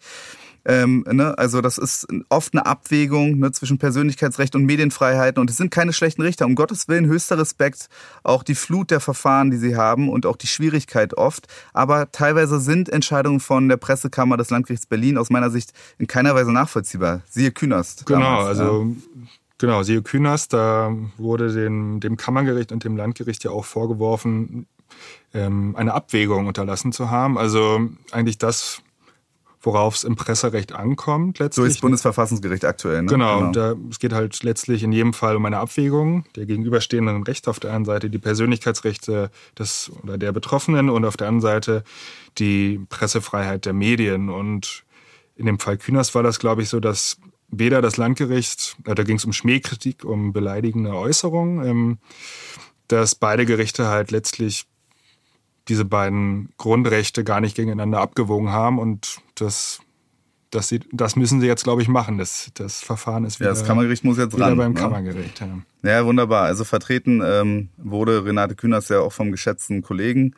Ähm, ne? Also das ist oft eine Abwägung ne, zwischen Persönlichkeitsrecht und Medienfreiheiten und es sind keine schlechten Richter. Um Gottes Willen höchster Respekt, auch die Flut der Verfahren, die sie haben und auch die Schwierigkeit oft. Aber teilweise sind Entscheidungen von der Pressekammer des Landgerichts Berlin aus meiner Sicht in keiner Weise nachvollziehbar. Siehe Künast. Genau, damals, also ja. Genau, siehe Künast, da wurde dem, dem Kammergericht und dem Landgericht ja auch vorgeworfen, ähm, eine Abwägung unterlassen zu haben. Also eigentlich das, worauf es im Presserecht ankommt letztlich. So ist das Bundesverfassungsgericht aktuell. Ne? Genau, genau. Da, es geht halt letztlich in jedem Fall um eine Abwägung der gegenüberstehenden Rechte. Auf der einen Seite die Persönlichkeitsrechte des oder der Betroffenen und auf der anderen Seite die Pressefreiheit der Medien. Und in dem Fall Kühners war das, glaube ich, so, dass weder das Landgericht, äh, da ging es um Schmähkritik, um beleidigende Äußerungen, ähm, dass beide Gerichte halt letztlich diese beiden Grundrechte gar nicht gegeneinander abgewogen haben und das das, sie, das müssen sie jetzt, glaube ich, machen. Das, das Verfahren ist wieder, ja, das Kammergericht muss jetzt wieder ran, beim ne? Kammergericht. Ja. ja, wunderbar. Also vertreten ähm, wurde Renate Kühners ja auch vom geschätzten Kollegen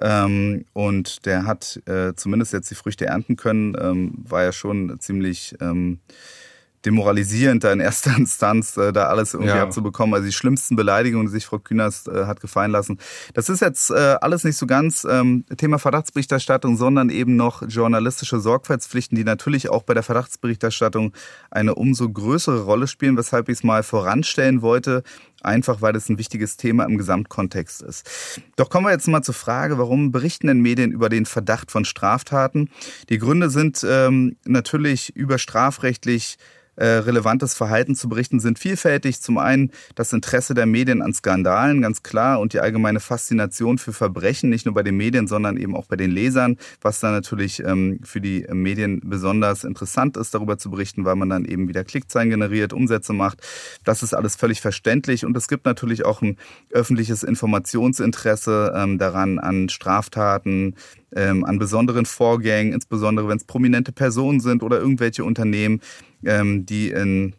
ähm, und der hat äh, zumindest jetzt die Früchte ernten können, ähm, war ja schon ziemlich ähm, demoralisierend, da in erster Instanz äh, da alles irgendwie ja. abzubekommen. Also die schlimmsten Beleidigungen, die sich Frau Künast äh, hat gefallen lassen. Das ist jetzt äh, alles nicht so ganz ähm, Thema Verdachtsberichterstattung, sondern eben noch journalistische Sorgfaltspflichten, die natürlich auch bei der Verdachtsberichterstattung eine umso größere Rolle spielen, weshalb ich es mal voranstellen wollte einfach weil es ein wichtiges Thema im Gesamtkontext ist. Doch kommen wir jetzt mal zur Frage, warum berichten denn Medien über den Verdacht von Straftaten? Die Gründe sind ähm, natürlich über strafrechtlich äh, relevantes Verhalten zu berichten sind vielfältig. Zum einen das Interesse der Medien an Skandalen, ganz klar, und die allgemeine Faszination für Verbrechen, nicht nur bei den Medien, sondern eben auch bei den Lesern, was dann natürlich ähm, für die Medien besonders interessant ist, darüber zu berichten, weil man dann eben wieder Klickzahlen generiert, Umsätze macht. Das ist alles völlig verständlich und es gibt natürlich auch ein öffentliches Informationsinteresse ähm, daran an Straftaten, ähm, an besonderen Vorgängen, insbesondere wenn es prominente Personen sind oder irgendwelche Unternehmen, ähm, die in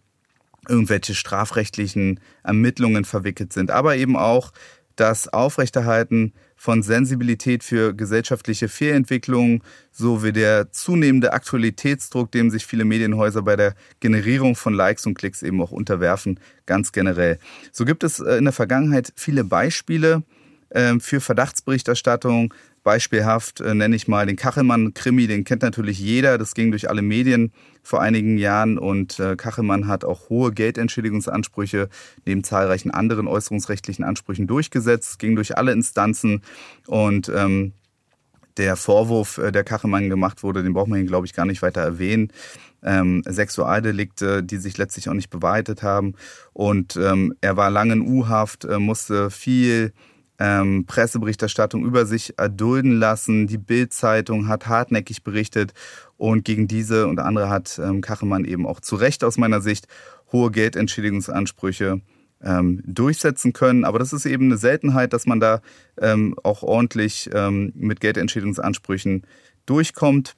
irgendwelche strafrechtlichen Ermittlungen verwickelt sind. Aber eben auch das Aufrechterhalten von Sensibilität für gesellschaftliche Fehlentwicklungen sowie der zunehmende Aktualitätsdruck, dem sich viele Medienhäuser bei der Generierung von Likes und Klicks eben auch unterwerfen, ganz generell. So gibt es äh, in der Vergangenheit viele Beispiele ähm, für Verdachtsberichterstattung, Beispielhaft äh, nenne ich mal den Kachelmann-Krimi, den kennt natürlich jeder. Das ging durch alle Medien vor einigen Jahren und äh, Kachelmann hat auch hohe Geldentschädigungsansprüche neben zahlreichen anderen äußerungsrechtlichen Ansprüchen durchgesetzt, ging durch alle Instanzen und ähm, der Vorwurf, äh, der Kachelmann gemacht wurde, den braucht man glaube ich, gar nicht weiter erwähnen. Ähm, Sexualdelikte, die sich letztlich auch nicht bewahrheitet haben. Und ähm, er war lange in U-Haft, äh, musste viel ähm, Presseberichterstattung über sich erdulden lassen. Die Bild-Zeitung hat hartnäckig berichtet und gegen diese und andere hat ähm, Kachemann eben auch zu Recht aus meiner Sicht hohe Geldentschädigungsansprüche ähm, durchsetzen können. Aber das ist eben eine Seltenheit, dass man da ähm, auch ordentlich ähm, mit Geldentschädigungsansprüchen durchkommt.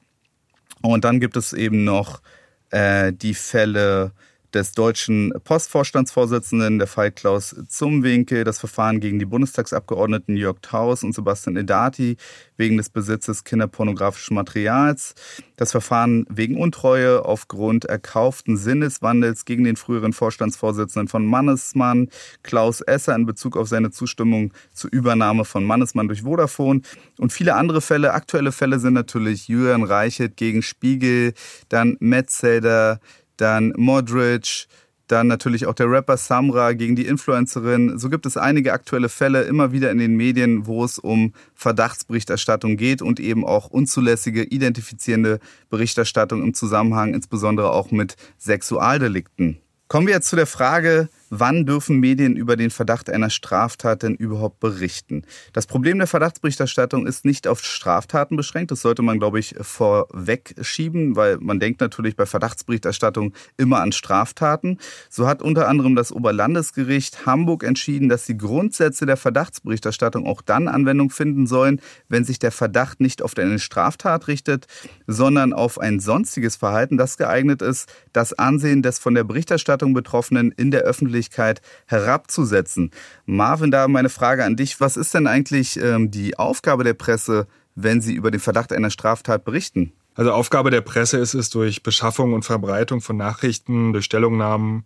Und dann gibt es eben noch äh, die Fälle des deutschen Postvorstandsvorsitzenden, der Fall Klaus Zumwinkel, das Verfahren gegen die Bundestagsabgeordneten Jörg Taus und Sebastian Edati wegen des Besitzes kinderpornografischen Materials, das Verfahren wegen Untreue aufgrund erkauften Sinneswandels gegen den früheren Vorstandsvorsitzenden von Mannesmann, Klaus Esser in Bezug auf seine Zustimmung zur Übernahme von Mannesmann durch Vodafone und viele andere Fälle. Aktuelle Fälle sind natürlich Julian Reichelt gegen Spiegel, dann Metzelder, dann Modric, dann natürlich auch der Rapper Samra gegen die Influencerin. So gibt es einige aktuelle Fälle immer wieder in den Medien, wo es um Verdachtsberichterstattung geht und eben auch unzulässige identifizierende Berichterstattung im Zusammenhang insbesondere auch mit Sexualdelikten. Kommen wir jetzt zu der Frage, wann dürfen Medien über den Verdacht einer Straftat denn überhaupt berichten? Das Problem der Verdachtsberichterstattung ist nicht auf Straftaten beschränkt. Das sollte man, glaube ich, vorweg schieben, weil man denkt natürlich bei Verdachtsberichterstattung immer an Straftaten. So hat unter anderem das Oberlandesgericht Hamburg entschieden, dass die Grundsätze der Verdachtsberichterstattung auch dann Anwendung finden sollen, wenn sich der Verdacht nicht auf eine Straftat richtet, sondern auf ein sonstiges Verhalten, das geeignet ist, das Ansehen des von der Berichterstattung Betroffenen in der Öffentlichkeit Öffentlichkeit herabzusetzen. Marvin, da meine Frage an dich. Was ist denn eigentlich ähm, die Aufgabe der Presse, wenn sie über den Verdacht einer Straftat berichten? Also Aufgabe der Presse ist es, durch Beschaffung und Verbreitung von Nachrichten, durch Stellungnahmen,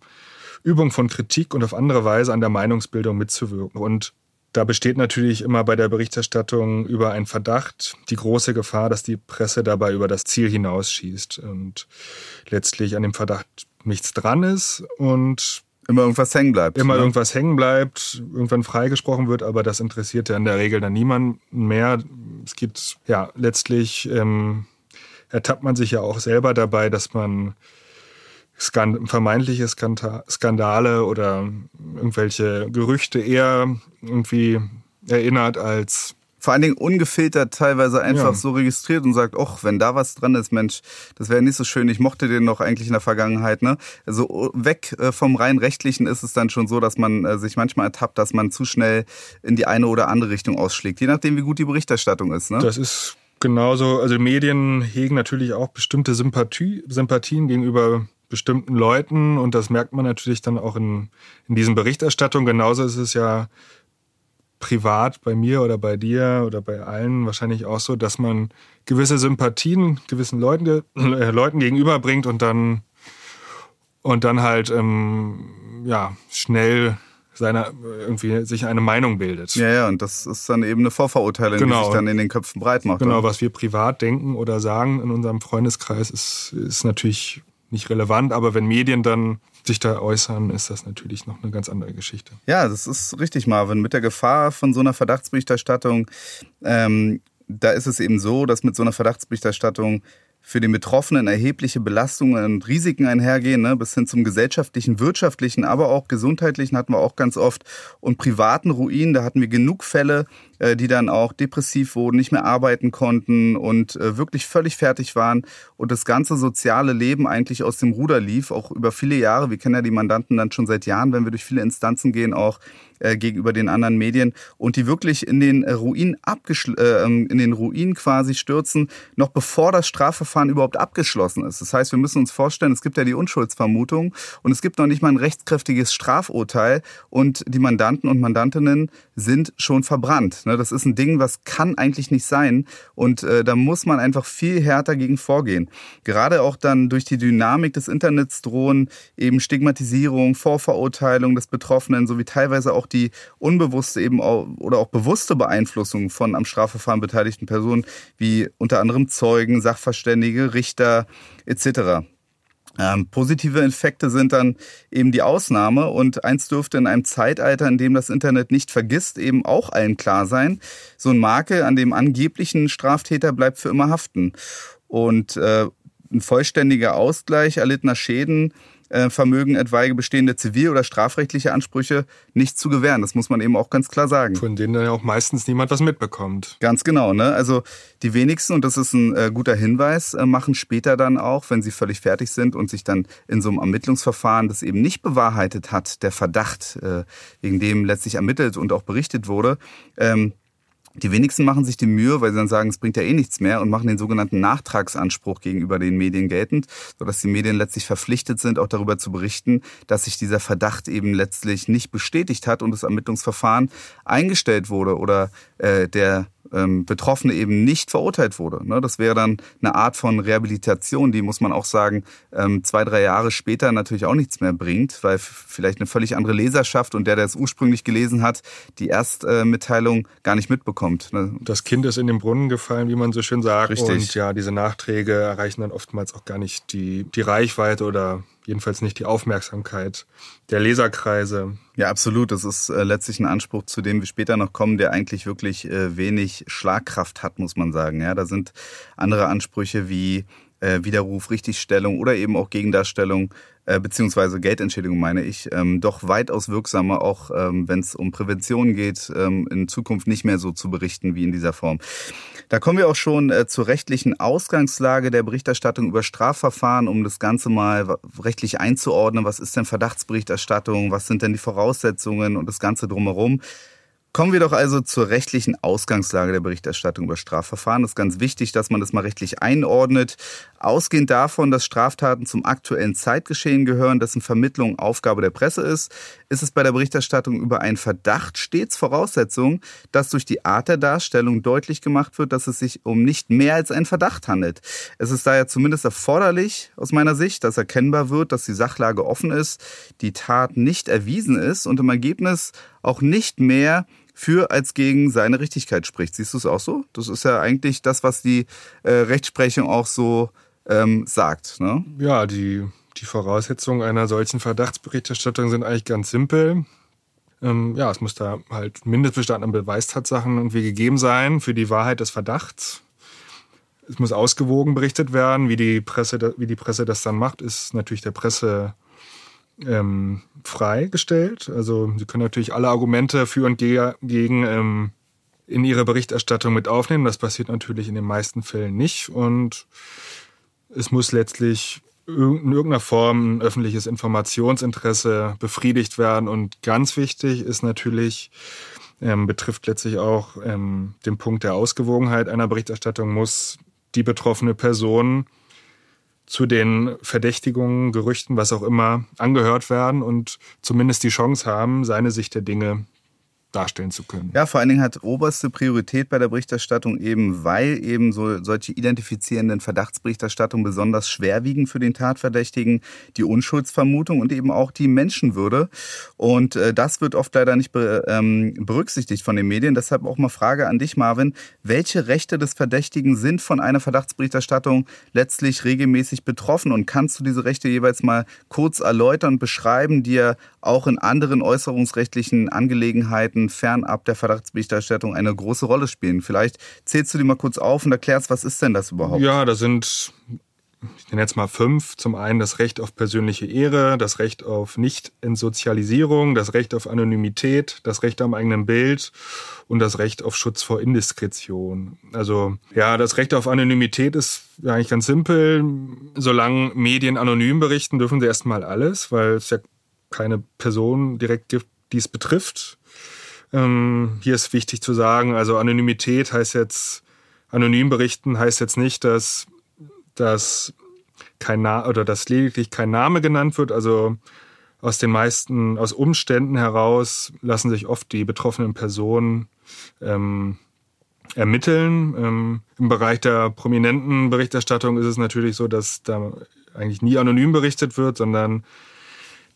Übung von Kritik und auf andere Weise an der Meinungsbildung mitzuwirken. Und da besteht natürlich immer bei der Berichterstattung über einen Verdacht die große Gefahr, dass die Presse dabei über das Ziel hinausschießt und letztlich an dem Verdacht nichts dran ist und immer irgendwas hängen bleibt. Immer ne? irgendwas hängen bleibt, irgendwann freigesprochen wird, aber das interessiert ja in der Regel dann niemanden mehr. Es gibt ja letztlich ähm, ertappt man sich ja auch selber dabei, dass man Skand vermeintliche Skandale oder irgendwelche Gerüchte eher irgendwie erinnert als vor allen Dingen ungefiltert teilweise einfach ja. so registriert und sagt, ach, wenn da was dran ist, Mensch, das wäre nicht so schön, ich mochte den noch eigentlich in der Vergangenheit. Ne? Also weg äh, vom rein rechtlichen ist es dann schon so, dass man äh, sich manchmal ertappt, dass man zu schnell in die eine oder andere Richtung ausschlägt, je nachdem, wie gut die Berichterstattung ist. Ne? Das ist genauso, also Medien hegen natürlich auch bestimmte Sympathie, Sympathien gegenüber bestimmten Leuten und das merkt man natürlich dann auch in, in diesen Berichterstattungen. Genauso ist es ja privat bei mir oder bei dir oder bei allen wahrscheinlich auch so, dass man gewisse Sympathien gewissen Leuten, äh, Leuten gegenüberbringt und dann und dann halt ähm, ja schnell seiner irgendwie sich eine Meinung bildet. Ja, ja, und das ist dann eben eine Vorverurteilung, genau. die sich dann in den Köpfen breit macht. Genau, oder? was wir privat denken oder sagen in unserem Freundeskreis ist, ist natürlich nicht relevant, aber wenn Medien dann sich da äußern, ist das natürlich noch eine ganz andere Geschichte. Ja, das ist richtig, Marvin. Mit der Gefahr von so einer Verdachtsberichterstattung, ähm, da ist es eben so, dass mit so einer Verdachtsberichterstattung für den Betroffenen erhebliche Belastungen und Risiken einhergehen, ne, bis hin zum gesellschaftlichen, wirtschaftlichen, aber auch gesundheitlichen hatten wir auch ganz oft und privaten Ruinen. Da hatten wir genug Fälle, äh, die dann auch depressiv wurden, nicht mehr arbeiten konnten und äh, wirklich völlig fertig waren und das ganze soziale Leben eigentlich aus dem Ruder lief, auch über viele Jahre. Wir kennen ja die Mandanten dann schon seit Jahren, wenn wir durch viele Instanzen gehen, auch äh, gegenüber den anderen Medien und die wirklich in den Ruin abgeschl äh, ähm, in den Ruin quasi stürzen, noch bevor das Strafverfahren überhaupt abgeschlossen ist. Das heißt, wir müssen uns vorstellen, es gibt ja die Unschuldsvermutung und es gibt noch nicht mal ein rechtskräftiges Strafurteil und die Mandanten und Mandantinnen sind schon verbrannt. Ne? Das ist ein Ding, was kann eigentlich nicht sein und äh, da muss man einfach viel härter gegen vorgehen. Gerade auch dann durch die Dynamik des Internets drohen eben Stigmatisierung, Vorverurteilung des Betroffenen sowie teilweise auch die unbewusste eben auch, oder auch bewusste Beeinflussung von am Strafverfahren beteiligten Personen, wie unter anderem Zeugen, Sachverständige, Richter etc. Ähm, positive Effekte sind dann eben die Ausnahme und eins dürfte in einem Zeitalter, in dem das Internet nicht vergisst, eben auch allen klar sein. So ein Makel an dem angeblichen Straftäter bleibt für immer haften. Und äh, ein vollständiger Ausgleich erlittener Schäden vermögen etwaige bestehende zivil- oder strafrechtliche Ansprüche nicht zu gewähren. Das muss man eben auch ganz klar sagen. Von denen dann ja auch meistens niemand was mitbekommt. Ganz genau. Ne? Also die wenigsten, und das ist ein äh, guter Hinweis, äh, machen später dann auch, wenn sie völlig fertig sind und sich dann in so einem Ermittlungsverfahren, das eben nicht bewahrheitet hat, der Verdacht, äh, wegen dem letztlich ermittelt und auch berichtet wurde, ähm, die wenigsten machen sich die Mühe, weil sie dann sagen, es bringt ja eh nichts mehr und machen den sogenannten Nachtragsanspruch gegenüber den Medien geltend, sodass die Medien letztlich verpflichtet sind, auch darüber zu berichten, dass sich dieser Verdacht eben letztlich nicht bestätigt hat und das Ermittlungsverfahren eingestellt wurde oder äh, der ähm, Betroffene eben nicht verurteilt wurde. Ne? Das wäre dann eine Art von Rehabilitation, die muss man auch sagen, ähm, zwei, drei Jahre später natürlich auch nichts mehr bringt, weil vielleicht eine völlig andere Leserschaft und der, der es ursprünglich gelesen hat, die Erstmitteilung gar nicht mitbekommt. Ne? Das Kind ist in den Brunnen gefallen, wie man so schön sagt. Richtig. Und ja, diese Nachträge erreichen dann oftmals auch gar nicht die, die Reichweite oder jedenfalls nicht die Aufmerksamkeit der Leserkreise. Ja, absolut. Das ist äh, letztlich ein Anspruch, zu dem wir später noch kommen, der eigentlich wirklich äh, wenig Schlagkraft hat, muss man sagen. Ja, da sind andere Ansprüche wie äh, Widerruf, Richtigstellung oder eben auch Gegendarstellung äh, beziehungsweise Geldentschädigung meine ich, ähm, doch weitaus wirksamer, auch ähm, wenn es um Prävention geht, ähm, in Zukunft nicht mehr so zu berichten wie in dieser Form. Da kommen wir auch schon äh, zur rechtlichen Ausgangslage der Berichterstattung über Strafverfahren, um das Ganze mal rechtlich einzuordnen. Was ist denn Verdachtsberichterstattung? Was sind denn die Voraussetzungen und das Ganze drumherum? Kommen wir doch also zur rechtlichen Ausgangslage der Berichterstattung über Strafverfahren. Es ist ganz wichtig, dass man das mal rechtlich einordnet. Ausgehend davon, dass Straftaten zum aktuellen Zeitgeschehen gehören, dessen Vermittlung Aufgabe der Presse ist, ist es bei der Berichterstattung über einen Verdacht stets Voraussetzung, dass durch die Art der Darstellung deutlich gemacht wird, dass es sich um nicht mehr als einen Verdacht handelt. Es ist daher zumindest erforderlich, aus meiner Sicht, dass erkennbar wird, dass die Sachlage offen ist, die Tat nicht erwiesen ist und im Ergebnis auch nicht mehr für als gegen seine Richtigkeit spricht. Siehst du es auch so? Das ist ja eigentlich das, was die äh, Rechtsprechung auch so ähm, sagt. Ne? Ja, die, die Voraussetzungen einer solchen Verdachtsberichterstattung sind eigentlich ganz simpel. Ähm, ja, es muss da halt Mindestbestand an Beweistatsachen irgendwie gegeben sein für die Wahrheit des Verdachts. Es muss ausgewogen berichtet werden. Wie die Presse, wie die Presse das dann macht, ist natürlich der Presse ähm, freigestellt. Also sie können natürlich alle Argumente für und gegen ähm, in ihre Berichterstattung mit aufnehmen. Das passiert natürlich in den meisten Fällen nicht. Und es muss letztlich in irgendeiner Form ein öffentliches Informationsinteresse befriedigt werden. Und ganz wichtig ist natürlich, ähm, betrifft letztlich auch ähm, den Punkt der Ausgewogenheit einer Berichterstattung, muss die betroffene Person zu den Verdächtigungen, Gerüchten, was auch immer, angehört werden und zumindest die Chance haben, seine Sicht der Dinge darstellen zu können. Ja, vor allen Dingen hat oberste Priorität bei der Berichterstattung eben, weil eben so solche identifizierenden Verdachtsberichterstattungen besonders schwerwiegend für den Tatverdächtigen die Unschuldsvermutung und eben auch die Menschenwürde. Und äh, das wird oft leider nicht be, ähm, berücksichtigt von den Medien. Deshalb auch mal Frage an dich, Marvin. Welche Rechte des Verdächtigen sind von einer Verdachtsberichterstattung letztlich regelmäßig betroffen? Und kannst du diese Rechte jeweils mal kurz erläutern und beschreiben, die er auch in anderen äußerungsrechtlichen Angelegenheiten Daten fernab der Verdachtsberichterstattung eine große Rolle spielen. Vielleicht zählst du die mal kurz auf und erklärst, was ist denn das überhaupt? Ja, da sind ich nenne jetzt mal fünf. Zum einen das Recht auf persönliche Ehre, das Recht auf Nicht-Entsozialisierung, das Recht auf Anonymität, das Recht am eigenen Bild und das Recht auf Schutz vor Indiskretion. Also ja, das Recht auf Anonymität ist ja eigentlich ganz simpel. Solange Medien anonym berichten, dürfen sie erstmal alles, weil es ja keine Person direkt gibt, die es betrifft. Ähm, hier ist wichtig zu sagen, also Anonymität heißt jetzt, anonym berichten heißt jetzt nicht, dass, dass kein Na oder dass lediglich kein Name genannt wird. Also aus den meisten, aus Umständen heraus lassen sich oft die betroffenen Personen ähm, ermitteln. Ähm, Im Bereich der prominenten Berichterstattung ist es natürlich so, dass da eigentlich nie anonym berichtet wird, sondern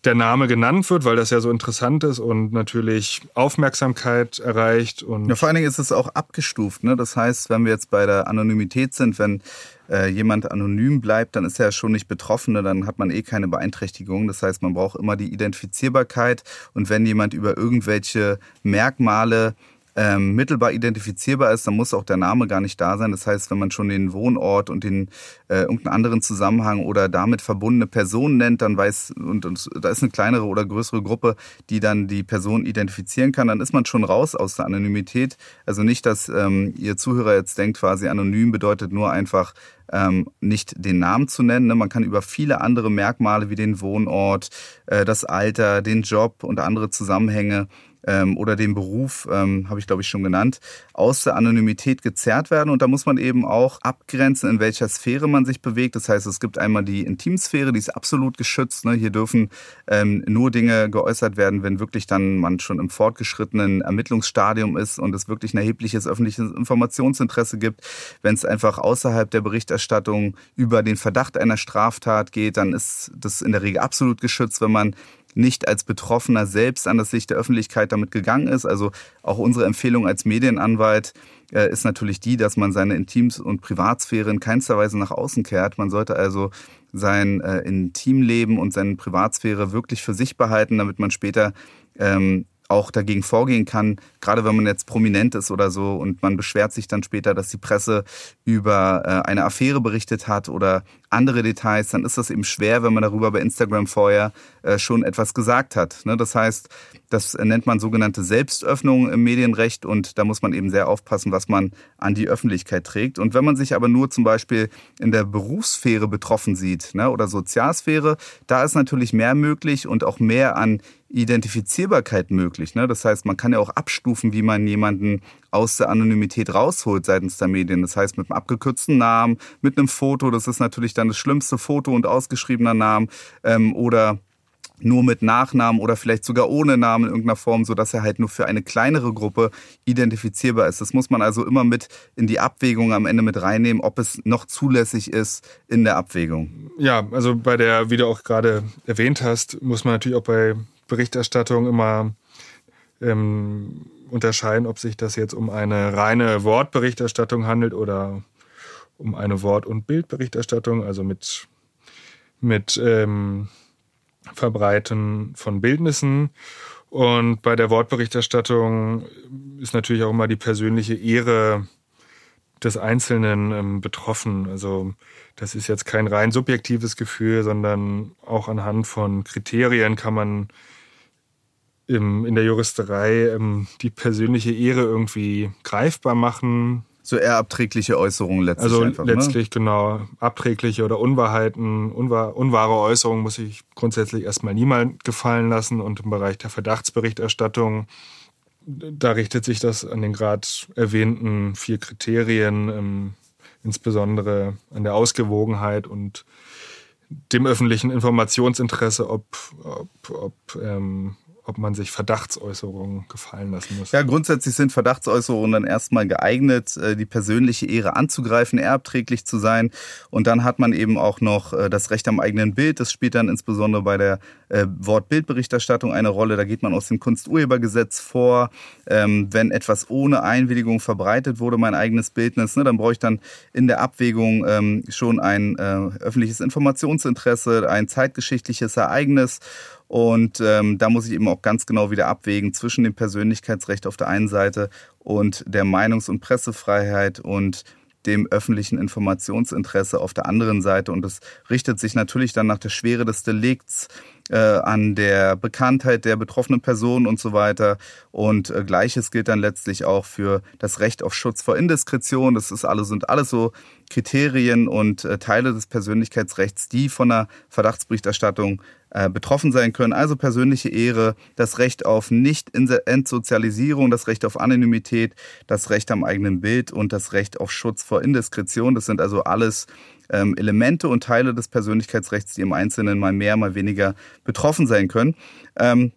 der Name genannt wird, weil das ja so interessant ist und natürlich Aufmerksamkeit erreicht. Und ja, vor allen Dingen ist es auch abgestuft. Ne? Das heißt, wenn wir jetzt bei der Anonymität sind, wenn äh, jemand anonym bleibt, dann ist er ja schon nicht Betroffene, dann hat man eh keine Beeinträchtigung. Das heißt, man braucht immer die Identifizierbarkeit und wenn jemand über irgendwelche Merkmale ähm, mittelbar identifizierbar ist, dann muss auch der Name gar nicht da sein. Das heißt, wenn man schon den Wohnort und den äh, irgendeinen anderen Zusammenhang oder damit verbundene Person nennt, dann weiß und, und da ist eine kleinere oder größere Gruppe, die dann die Person identifizieren kann, dann ist man schon raus aus der Anonymität. Also nicht, dass ähm, ihr Zuhörer jetzt denkt, quasi anonym bedeutet nur einfach ähm, nicht den Namen zu nennen. Ne? Man kann über viele andere Merkmale wie den Wohnort, äh, das Alter, den Job und andere Zusammenhänge ähm, oder den Beruf, ähm, habe ich glaube ich schon genannt, aus der Anonymität gezerrt werden. Und da muss man eben auch abgrenzen, in welcher Sphäre man sich bewegt. Das heißt, es gibt einmal die Intimsphäre, die ist absolut geschützt. Ne? Hier dürfen ähm, nur Dinge geäußert werden, wenn wirklich dann man schon im fortgeschrittenen Ermittlungsstadium ist und es wirklich ein erhebliches öffentliches Informationsinteresse gibt. Wenn es einfach außerhalb der Berichterstattung über den Verdacht einer Straftat geht, dann ist das in der Regel absolut geschützt, wenn man nicht als Betroffener selbst an das Licht der Öffentlichkeit damit gegangen ist. Also auch unsere Empfehlung als Medienanwalt äh, ist natürlich die, dass man seine Intims- und Privatsphäre in keinster Weise nach außen kehrt. Man sollte also sein äh, Intimleben und seine Privatsphäre wirklich für sich behalten, damit man später ähm, auch dagegen vorgehen kann, gerade wenn man jetzt prominent ist oder so und man beschwert sich dann später, dass die Presse über äh, eine Affäre berichtet hat oder andere Details, dann ist das eben schwer, wenn man darüber bei Instagram vorher äh, schon etwas gesagt hat. Ne? Das heißt, das nennt man sogenannte Selbstöffnung im Medienrecht und da muss man eben sehr aufpassen, was man an die Öffentlichkeit trägt. Und wenn man sich aber nur zum Beispiel in der Berufssphäre betroffen sieht ne, oder Sozialsphäre, da ist natürlich mehr möglich und auch mehr an Identifizierbarkeit möglich. Ne? Das heißt, man kann ja auch abstufen, wie man jemanden aus der Anonymität rausholt seitens der Medien. Das heißt mit einem abgekürzten Namen, mit einem Foto, das ist natürlich dann das schlimmste Foto und ausgeschriebener Namen ähm, oder nur mit Nachnamen oder vielleicht sogar ohne Namen in irgendeiner Form, so dass er halt nur für eine kleinere Gruppe identifizierbar ist. Das muss man also immer mit in die Abwägung am Ende mit reinnehmen, ob es noch zulässig ist in der Abwägung. Ja, also bei der, wie du auch gerade erwähnt hast, muss man natürlich auch bei Berichterstattung immer ähm, unterscheiden, ob sich das jetzt um eine reine Wortberichterstattung handelt oder um eine Wort- und Bildberichterstattung, also mit, mit ähm, Verbreiten von Bildnissen. Und bei der Wortberichterstattung ist natürlich auch immer die persönliche Ehre des Einzelnen ähm, betroffen. Also das ist jetzt kein rein subjektives Gefühl, sondern auch anhand von Kriterien kann man im, in der Juristerei ähm, die persönliche Ehre irgendwie greifbar machen, so eher abträgliche Äußerungen letztlich. Also einfach, ne? letztlich ne? genau abträgliche oder Unwahrheiten, unwahr, unwahre Äußerungen muss ich grundsätzlich erstmal niemand gefallen lassen. Und im Bereich der Verdachtsberichterstattung, da richtet sich das an den gerade erwähnten vier Kriterien, ähm, insbesondere an der Ausgewogenheit und dem öffentlichen Informationsinteresse, ob, ob, ob ähm, ob man sich Verdachtsäußerungen gefallen lassen muss. Ja, grundsätzlich sind Verdachtsäußerungen dann erstmal geeignet, äh, die persönliche Ehre anzugreifen, erbträglich zu sein. Und dann hat man eben auch noch äh, das Recht am eigenen Bild. Das spielt dann insbesondere bei der äh, Wortbildberichterstattung eine Rolle. Da geht man aus dem Kunsturhebergesetz vor. Ähm, wenn etwas ohne Einwilligung verbreitet wurde, mein eigenes Bildnis, ne, dann brauche ich dann in der Abwägung ähm, schon ein öffentliches Informationsinteresse, ein zeitgeschichtliches Ereignis und ähm, da muss ich eben auch ganz genau wieder abwägen zwischen dem Persönlichkeitsrecht auf der einen Seite und der Meinungs- und Pressefreiheit und dem öffentlichen Informationsinteresse auf der anderen Seite. Und das richtet sich natürlich dann nach der Schwere des Delikts äh, an der Bekanntheit der betroffenen Person und so weiter. Und äh, gleiches gilt dann letztlich auch für das Recht auf Schutz vor Indiskretion. Das ist alles, sind alles so Kriterien und äh, Teile des Persönlichkeitsrechts, die von der Verdachtsberichterstattung äh, betroffen sein können. Also persönliche Ehre, das Recht auf Nicht-Entsozialisierung, das Recht auf Anonymität, das Recht am eigenen Bild und das Recht auf Schutz vor Indiskretion. Das sind also alles ähm, Elemente und Teile des Persönlichkeitsrechts, die im Einzelnen mal mehr, mal weniger betroffen sein können. Ähm,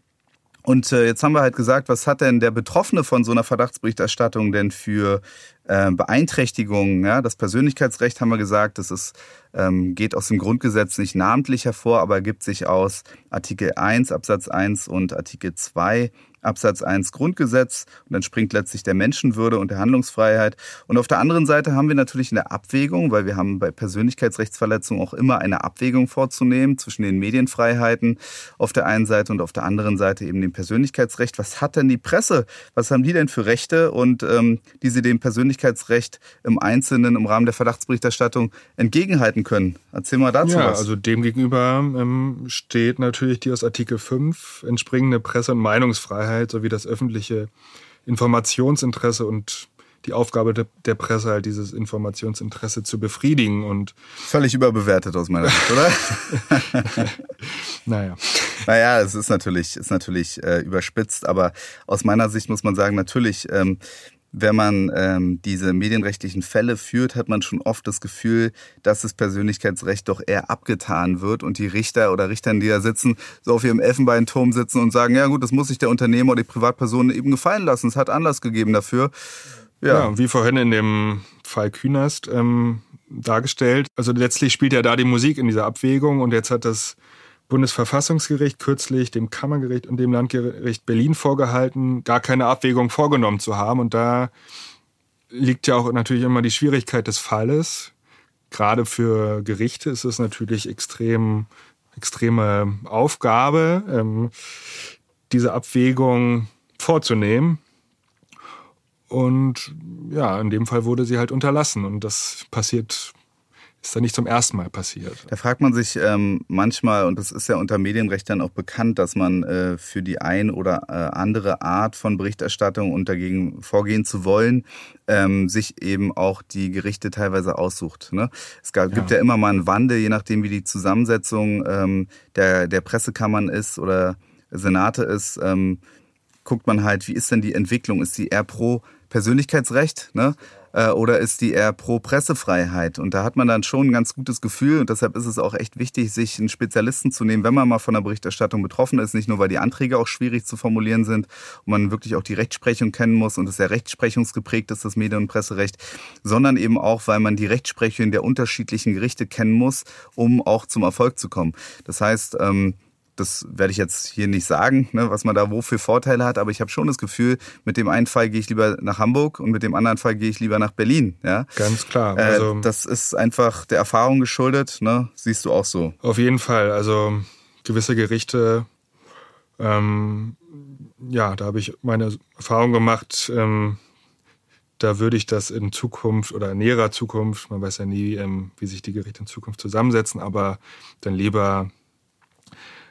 und äh, jetzt haben wir halt gesagt, was hat denn der Betroffene von so einer Verdachtsberichterstattung denn für äh, Beeinträchtigungen? Ja? Das Persönlichkeitsrecht haben wir gesagt, das ist, ähm, geht aus dem Grundgesetz nicht namentlich hervor, aber ergibt sich aus Artikel 1 Absatz 1 und Artikel 2 Absatz 1 Grundgesetz und dann springt letztlich der Menschenwürde und der Handlungsfreiheit. Und auf der anderen Seite haben wir natürlich eine Abwägung, weil wir haben bei Persönlichkeitsrechtsverletzungen auch immer eine Abwägung vorzunehmen zwischen den Medienfreiheiten auf der einen Seite und auf der anderen Seite eben dem Persönlichkeitsrecht. Was hat denn die Presse? Was haben die denn für Rechte und ähm, die sie dem Persönlichkeitsrecht im Einzelnen im Rahmen der Verdachtsberichterstattung entgegenhalten können? Erzähl mal dazu ja, was. Also demgegenüber ähm, steht natürlich die aus Artikel 5 entspringende Presse- und Meinungsfreiheit Meinungsfreiheit sowie das öffentliche Informationsinteresse und die Aufgabe der Presse halt dieses Informationsinteresse zu befriedigen und völlig überbewertet aus meiner Sicht, oder? naja. Naja, es ist natürlich, ist natürlich äh, überspitzt, aber aus meiner Sicht muss man sagen, natürlich ähm, wenn man ähm, diese medienrechtlichen Fälle führt, hat man schon oft das Gefühl, dass das Persönlichkeitsrecht doch eher abgetan wird und die Richter oder Richtern, die da sitzen, so auf ihrem Elfenbeinturm sitzen und sagen, ja gut, das muss sich der Unternehmer oder die Privatperson eben gefallen lassen. Es hat Anlass gegeben dafür. Ja, ja wie vorhin in dem Fall Künast ähm, dargestellt. Also letztlich spielt ja da die Musik in dieser Abwägung und jetzt hat das Bundesverfassungsgericht kürzlich dem Kammergericht und dem Landgericht Berlin vorgehalten, gar keine Abwägung vorgenommen zu haben. Und da liegt ja auch natürlich immer die Schwierigkeit des Falles. Gerade für Gerichte ist es natürlich extrem, extreme Aufgabe, ähm, diese Abwägung vorzunehmen. Und ja, in dem Fall wurde sie halt unterlassen. Und das passiert ist da nicht zum ersten Mal passiert. Da fragt man sich ähm, manchmal, und das ist ja unter Medienrecht dann auch bekannt, dass man äh, für die ein oder äh, andere Art von Berichterstattung und dagegen vorgehen zu wollen, ähm, sich eben auch die Gerichte teilweise aussucht. Ne? Es gab, ja. gibt ja immer mal einen Wandel, je nachdem wie die Zusammensetzung ähm, der, der Pressekammern ist oder Senate ist, ähm, guckt man halt, wie ist denn die Entwicklung? Ist sie eher pro Persönlichkeitsrecht, ne? Äh, oder ist die eher pro Pressefreiheit? Und da hat man dann schon ein ganz gutes Gefühl und deshalb ist es auch echt wichtig, sich einen Spezialisten zu nehmen, wenn man mal von der Berichterstattung betroffen ist. Nicht nur, weil die Anträge auch schwierig zu formulieren sind und man wirklich auch die Rechtsprechung kennen muss und es sehr rechtsprechungsgeprägt ist, das Medien- und Presserecht, sondern eben auch, weil man die Rechtsprechung der unterschiedlichen Gerichte kennen muss, um auch zum Erfolg zu kommen. Das heißt, ähm, das werde ich jetzt hier nicht sagen, ne, was man da wo für Vorteile hat, aber ich habe schon das Gefühl, mit dem einen Fall gehe ich lieber nach Hamburg und mit dem anderen Fall gehe ich lieber nach Berlin. Ja? Ganz klar. Äh, also, äh, das ist einfach der Erfahrung geschuldet, ne? siehst du auch so. Auf jeden Fall. Also gewisse Gerichte, ähm, ja, da habe ich meine Erfahrung gemacht. Ähm, da würde ich das in Zukunft oder in näherer Zukunft, man weiß ja nie, ähm, wie sich die Gerichte in Zukunft zusammensetzen, aber dann lieber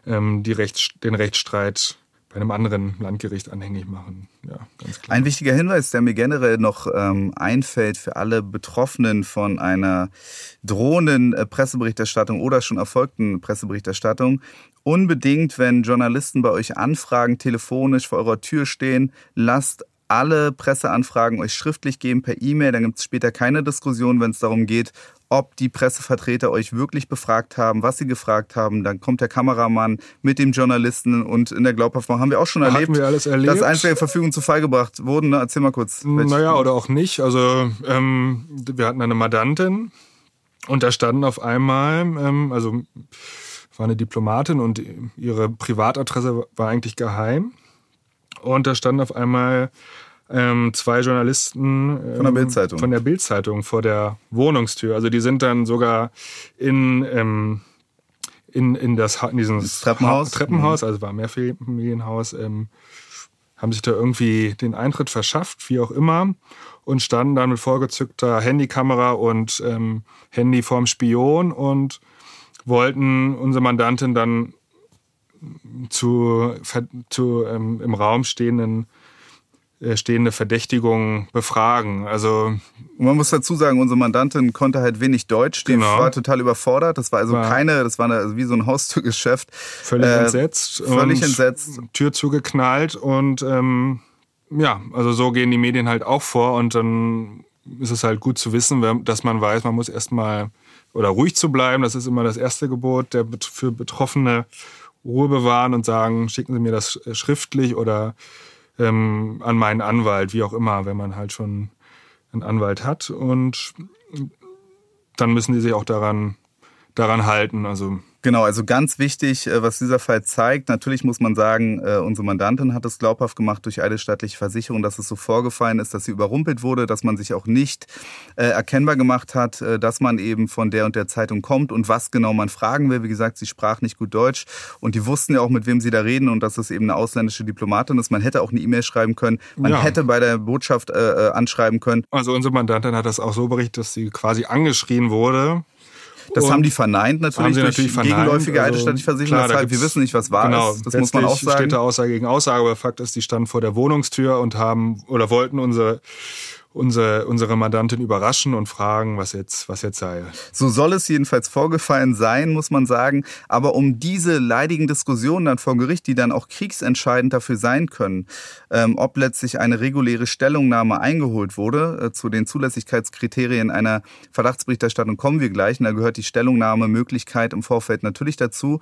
ähm, Rechts, den Rechtsstreit bei einem anderen Landgericht anhängig machen. Ja. Ein wichtiger Hinweis, der mir generell noch ähm, einfällt für alle Betroffenen von einer drohenden äh, Presseberichterstattung oder schon erfolgten Presseberichterstattung. Unbedingt, wenn Journalisten bei euch anfragen, telefonisch vor eurer Tür stehen, lasst alle Presseanfragen euch schriftlich geben per E-Mail. Dann gibt es später keine Diskussion, wenn es darum geht, ob die Pressevertreter euch wirklich befragt haben, was sie gefragt haben. Dann kommt der Kameramann mit dem Journalisten und in der Glaubhaftung haben wir auch schon erlebt, wir alles erlebt. dass Einschläge Verfügung zu Fall gebracht wurden. Ne? Erzähl mal kurz. Naja, oder auch nicht. Also ähm, wir hatten eine Mandantin und da standen auf einmal, ähm, also war eine Diplomatin und ihre Privatadresse war eigentlich geheim. Und da standen auf einmal ähm, zwei Journalisten ähm, von der Bildzeitung von der Bildzeitung vor der Wohnungstür. Also die sind dann sogar in ähm, in, in das in dieses Treppenhaus, Treppenhaus, also war ein Mehrfamilienhaus, ähm, haben sich da irgendwie den Eintritt verschafft, wie auch immer, und standen dann mit vorgezückter Handykamera und ähm, Handy vorm Spion und wollten unsere Mandantin dann zu, zu ähm, im Raum stehenden stehende Verdächtigungen befragen. Also man muss dazu sagen, unsere Mandantin konnte halt wenig Deutsch, die genau. war total überfordert. Das war also war keine, das war eine, also wie so ein Haustürgeschäft. Völlig äh, entsetzt. Völlig entsetzt. Tür zugeknallt und ähm, ja, also so gehen die Medien halt auch vor und dann ist es halt gut zu wissen, dass man weiß, man muss erstmal oder ruhig zu bleiben. Das ist immer das erste Gebot der für Betroffene Ruhe bewahren und sagen, schicken Sie mir das äh, schriftlich oder ähm, an meinen Anwalt, wie auch immer, wenn man halt schon einen Anwalt hat. Und dann müssen die sich auch daran, daran halten. Also Genau, also ganz wichtig, äh, was dieser Fall zeigt. Natürlich muss man sagen, äh, unsere Mandantin hat es glaubhaft gemacht durch eine staatliche Versicherung, dass es so vorgefallen ist, dass sie überrumpelt wurde, dass man sich auch nicht äh, erkennbar gemacht hat, dass man eben von der und der Zeitung kommt und was genau man fragen will. Wie gesagt, sie sprach nicht gut Deutsch und die wussten ja auch, mit wem sie da reden und dass es eben eine ausländische Diplomatin ist. Man hätte auch eine E-Mail schreiben können, man ja. hätte bei der Botschaft anschreiben können. Also unsere Mandantin hat das auch so berichtet, dass sie quasi angeschrien wurde das und haben die verneint natürlich haben sie durch natürlich verneint, gegenläufige also, eidesstattliche Versicherung. Klar, Deshalb, wir wissen nicht, was war genau, ist. Das muss man auch sagen. steht da Aussage gegen Aussage, aber Fakt ist, die standen vor der Wohnungstür und haben oder wollten unsere unsere, unsere Mandantin überraschen und fragen, was jetzt, was jetzt sei. So soll es jedenfalls vorgefallen sein, muss man sagen. Aber um diese leidigen Diskussionen dann vor Gericht, die dann auch kriegsentscheidend dafür sein können, ähm, ob letztlich eine reguläre Stellungnahme eingeholt wurde, äh, zu den Zulässigkeitskriterien einer Verdachtsberichterstattung kommen wir gleich. Und da gehört die Stellungnahmemöglichkeit im Vorfeld natürlich dazu.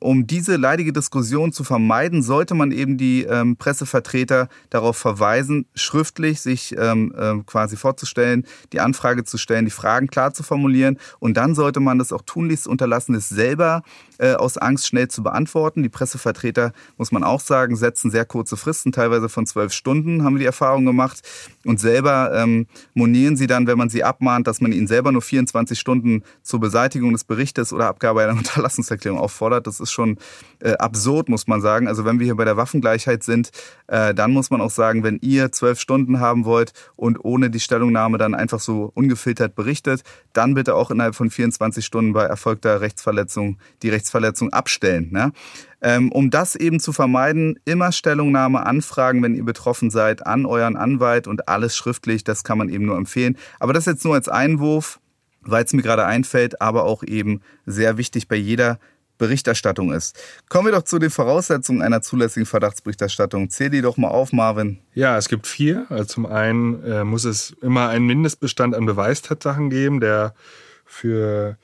Um diese leidige Diskussion zu vermeiden, sollte man eben die ähm, Pressevertreter darauf verweisen, schriftlich sich ähm, äh, quasi vorzustellen, die Anfrage zu stellen, die Fragen klar zu formulieren. Und dann sollte man das auch tunlichst unterlassen, es selber äh, aus Angst schnell zu beantworten. Die Pressevertreter, muss man auch sagen, setzen sehr kurze Fristen, teilweise von zwölf Stunden, haben wir die Erfahrung gemacht. Und selber ähm, monieren sie dann, wenn man sie abmahnt, dass man ihnen selber nur 24 Stunden zur Beseitigung des Berichtes oder Abgabe einer Unterlassungserklärung auffordert. Das ist schon äh, absurd, muss man sagen. Also wenn wir hier bei der Waffengleichheit sind, äh, dann muss man auch sagen, wenn ihr zwölf Stunden haben wollt und ohne die Stellungnahme dann einfach so ungefiltert berichtet, dann bitte auch innerhalb von 24 Stunden bei erfolgter Rechtsverletzung die Rechtsverletzung abstellen. Ne? Ähm, um das eben zu vermeiden, immer Stellungnahme anfragen, wenn ihr betroffen seid, an euren Anwalt und alles schriftlich. Das kann man eben nur empfehlen. Aber das jetzt nur als Einwurf, weil es mir gerade einfällt, aber auch eben sehr wichtig bei jeder Berichterstattung ist. Kommen wir doch zu den Voraussetzungen einer zulässigen Verdachtsberichterstattung. Zähl die doch mal auf, Marvin. Ja, es gibt vier. Also zum einen äh, muss es immer einen Mindestbestand an Beweistatsachen geben, der für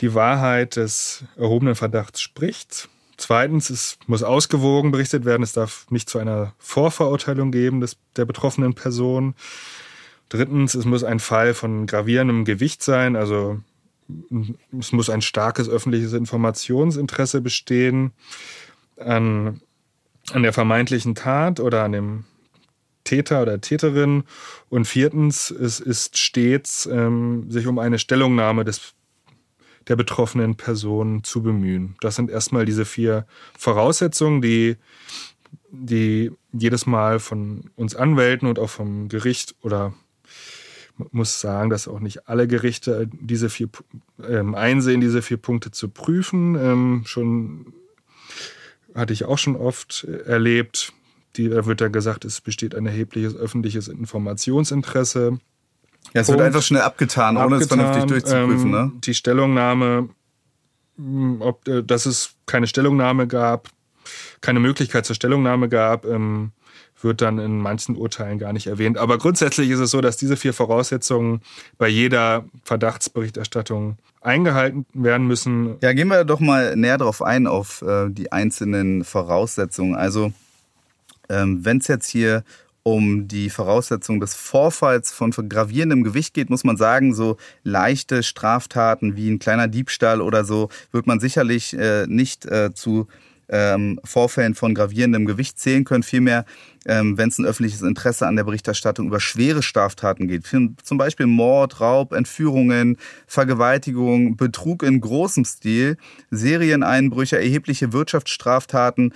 die Wahrheit des erhobenen Verdachts spricht. Zweitens, es muss ausgewogen berichtet werden. Es darf nicht zu einer Vorverurteilung geben des, der betroffenen Person. Drittens, es muss ein Fall von gravierendem Gewicht sein. Also es muss ein starkes öffentliches Informationsinteresse bestehen an, an der vermeintlichen Tat oder an dem Täter oder Täterin. Und viertens, es ist stets ähm, sich um eine Stellungnahme des der betroffenen Person zu bemühen. Das sind erstmal diese vier Voraussetzungen, die, die jedes Mal von uns Anwälten und auch vom Gericht oder muss sagen, dass auch nicht alle Gerichte diese vier ähm, einsehen, diese vier Punkte zu prüfen. Ähm, schon hatte ich auch schon oft erlebt. Die, da wird dann gesagt, es besteht ein erhebliches öffentliches Informationsinteresse. Ja, es wird einfach schnell abgetan, ohne es vernünftig durchzuprüfen. Ähm, ne? Die Stellungnahme, hm, ob, äh, dass es keine Stellungnahme gab, keine Möglichkeit zur Stellungnahme gab, ähm, wird dann in manchen Urteilen gar nicht erwähnt. Aber grundsätzlich ist es so, dass diese vier Voraussetzungen bei jeder Verdachtsberichterstattung eingehalten werden müssen. Ja, gehen wir doch mal näher darauf ein, auf äh, die einzelnen Voraussetzungen. Also, ähm, wenn es jetzt hier um die Voraussetzung des Vorfalls von gravierendem Gewicht geht, muss man sagen, so leichte Straftaten wie ein kleiner Diebstahl oder so wird man sicherlich äh, nicht äh, zu ähm, Vorfällen von gravierendem Gewicht zählen können. Vielmehr, ähm, wenn es ein öffentliches Interesse an der Berichterstattung über schwere Straftaten geht, zum Beispiel Mord, Raub, Entführungen, Vergewaltigung, Betrug in großem Stil, Serieneinbrüche, erhebliche Wirtschaftsstraftaten,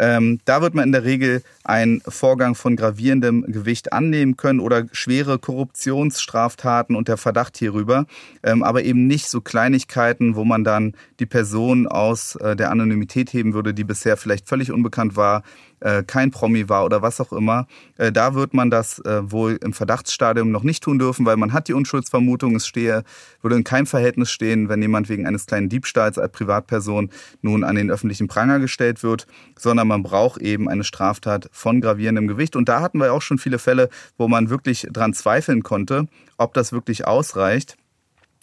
ähm, da wird man in der Regel einen Vorgang von gravierendem Gewicht annehmen können oder schwere Korruptionsstraftaten und der Verdacht hierüber, ähm, aber eben nicht so Kleinigkeiten, wo man dann die Person aus äh, der Anonymität heben würde, die bisher vielleicht völlig unbekannt war, äh, kein Promi war oder was auch immer, äh, da wird man das äh, wohl im Verdachtsstadium noch nicht tun dürfen, weil man hat die Unschuldsvermutung, es stehe, würde in keinem Verhältnis stehen, wenn jemand wegen eines kleinen Diebstahls als Privatperson nun an den öffentlichen Pranger gestellt wird, sondern man braucht eben eine Straftat von gravierendem Gewicht. Und da hatten wir auch schon viele Fälle, wo man wirklich dran zweifeln konnte, ob das wirklich ausreicht.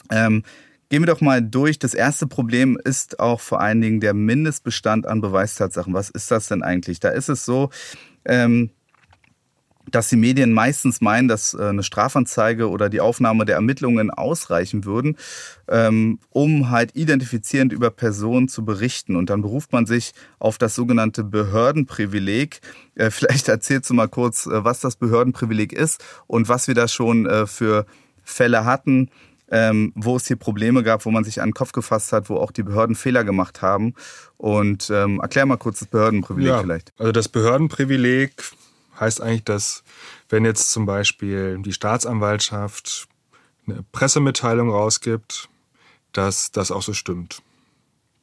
Ähm, Gehen wir doch mal durch. Das erste Problem ist auch vor allen Dingen der Mindestbestand an Beweistatsachen. Was ist das denn eigentlich? Da ist es so, ähm, dass die Medien meistens meinen, dass äh, eine Strafanzeige oder die Aufnahme der Ermittlungen ausreichen würden, ähm, um halt identifizierend über Personen zu berichten. Und dann beruft man sich auf das sogenannte Behördenprivileg. Äh, vielleicht erzählst du mal kurz, äh, was das Behördenprivileg ist und was wir da schon für Fälle hatten, ähm, wo es hier Probleme gab, wo man sich an den Kopf gefasst hat, wo auch die Behörden Fehler gemacht haben. Und ähm, erklär mal kurz das Behördenprivileg ja, vielleicht. Also das Behördenprivileg heißt eigentlich, dass wenn jetzt zum Beispiel die Staatsanwaltschaft eine Pressemitteilung rausgibt, dass das auch so stimmt.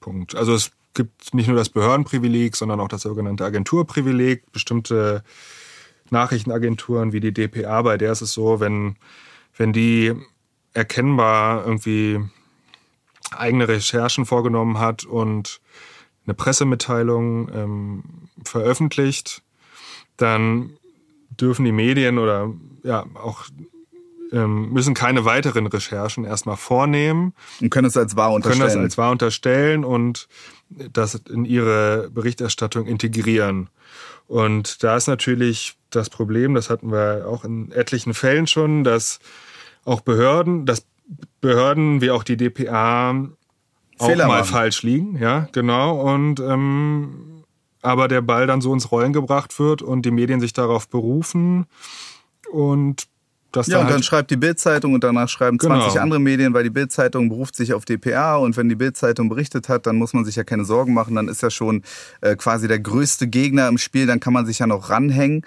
Punkt. Also es gibt nicht nur das Behördenprivileg, sondern auch das sogenannte Agenturprivileg. Bestimmte Nachrichtenagenturen wie die DPA, bei der ist es so, wenn, wenn die erkennbar irgendwie eigene Recherchen vorgenommen hat und eine Pressemitteilung ähm, veröffentlicht, dann dürfen die Medien oder ja auch ähm, müssen keine weiteren Recherchen erstmal vornehmen. Und können es als wahr unterstellen. Können das als wahr unterstellen und das in ihre Berichterstattung integrieren. Und da ist natürlich das Problem, das hatten wir auch in etlichen Fällen schon, dass auch Behörden, dass Behörden wie auch die DPA auch Fehler mal machen. falsch liegen, ja, genau. Und ähm, aber der Ball dann so ins Rollen gebracht wird und die Medien sich darauf berufen und das ja, und dann halt schreibt die Bildzeitung und danach schreiben genau. 20 andere Medien, weil die Bildzeitung beruft sich auf DPA und wenn die Bildzeitung berichtet hat, dann muss man sich ja keine Sorgen machen, dann ist ja schon äh, quasi der größte Gegner im Spiel, dann kann man sich ja noch ranhängen.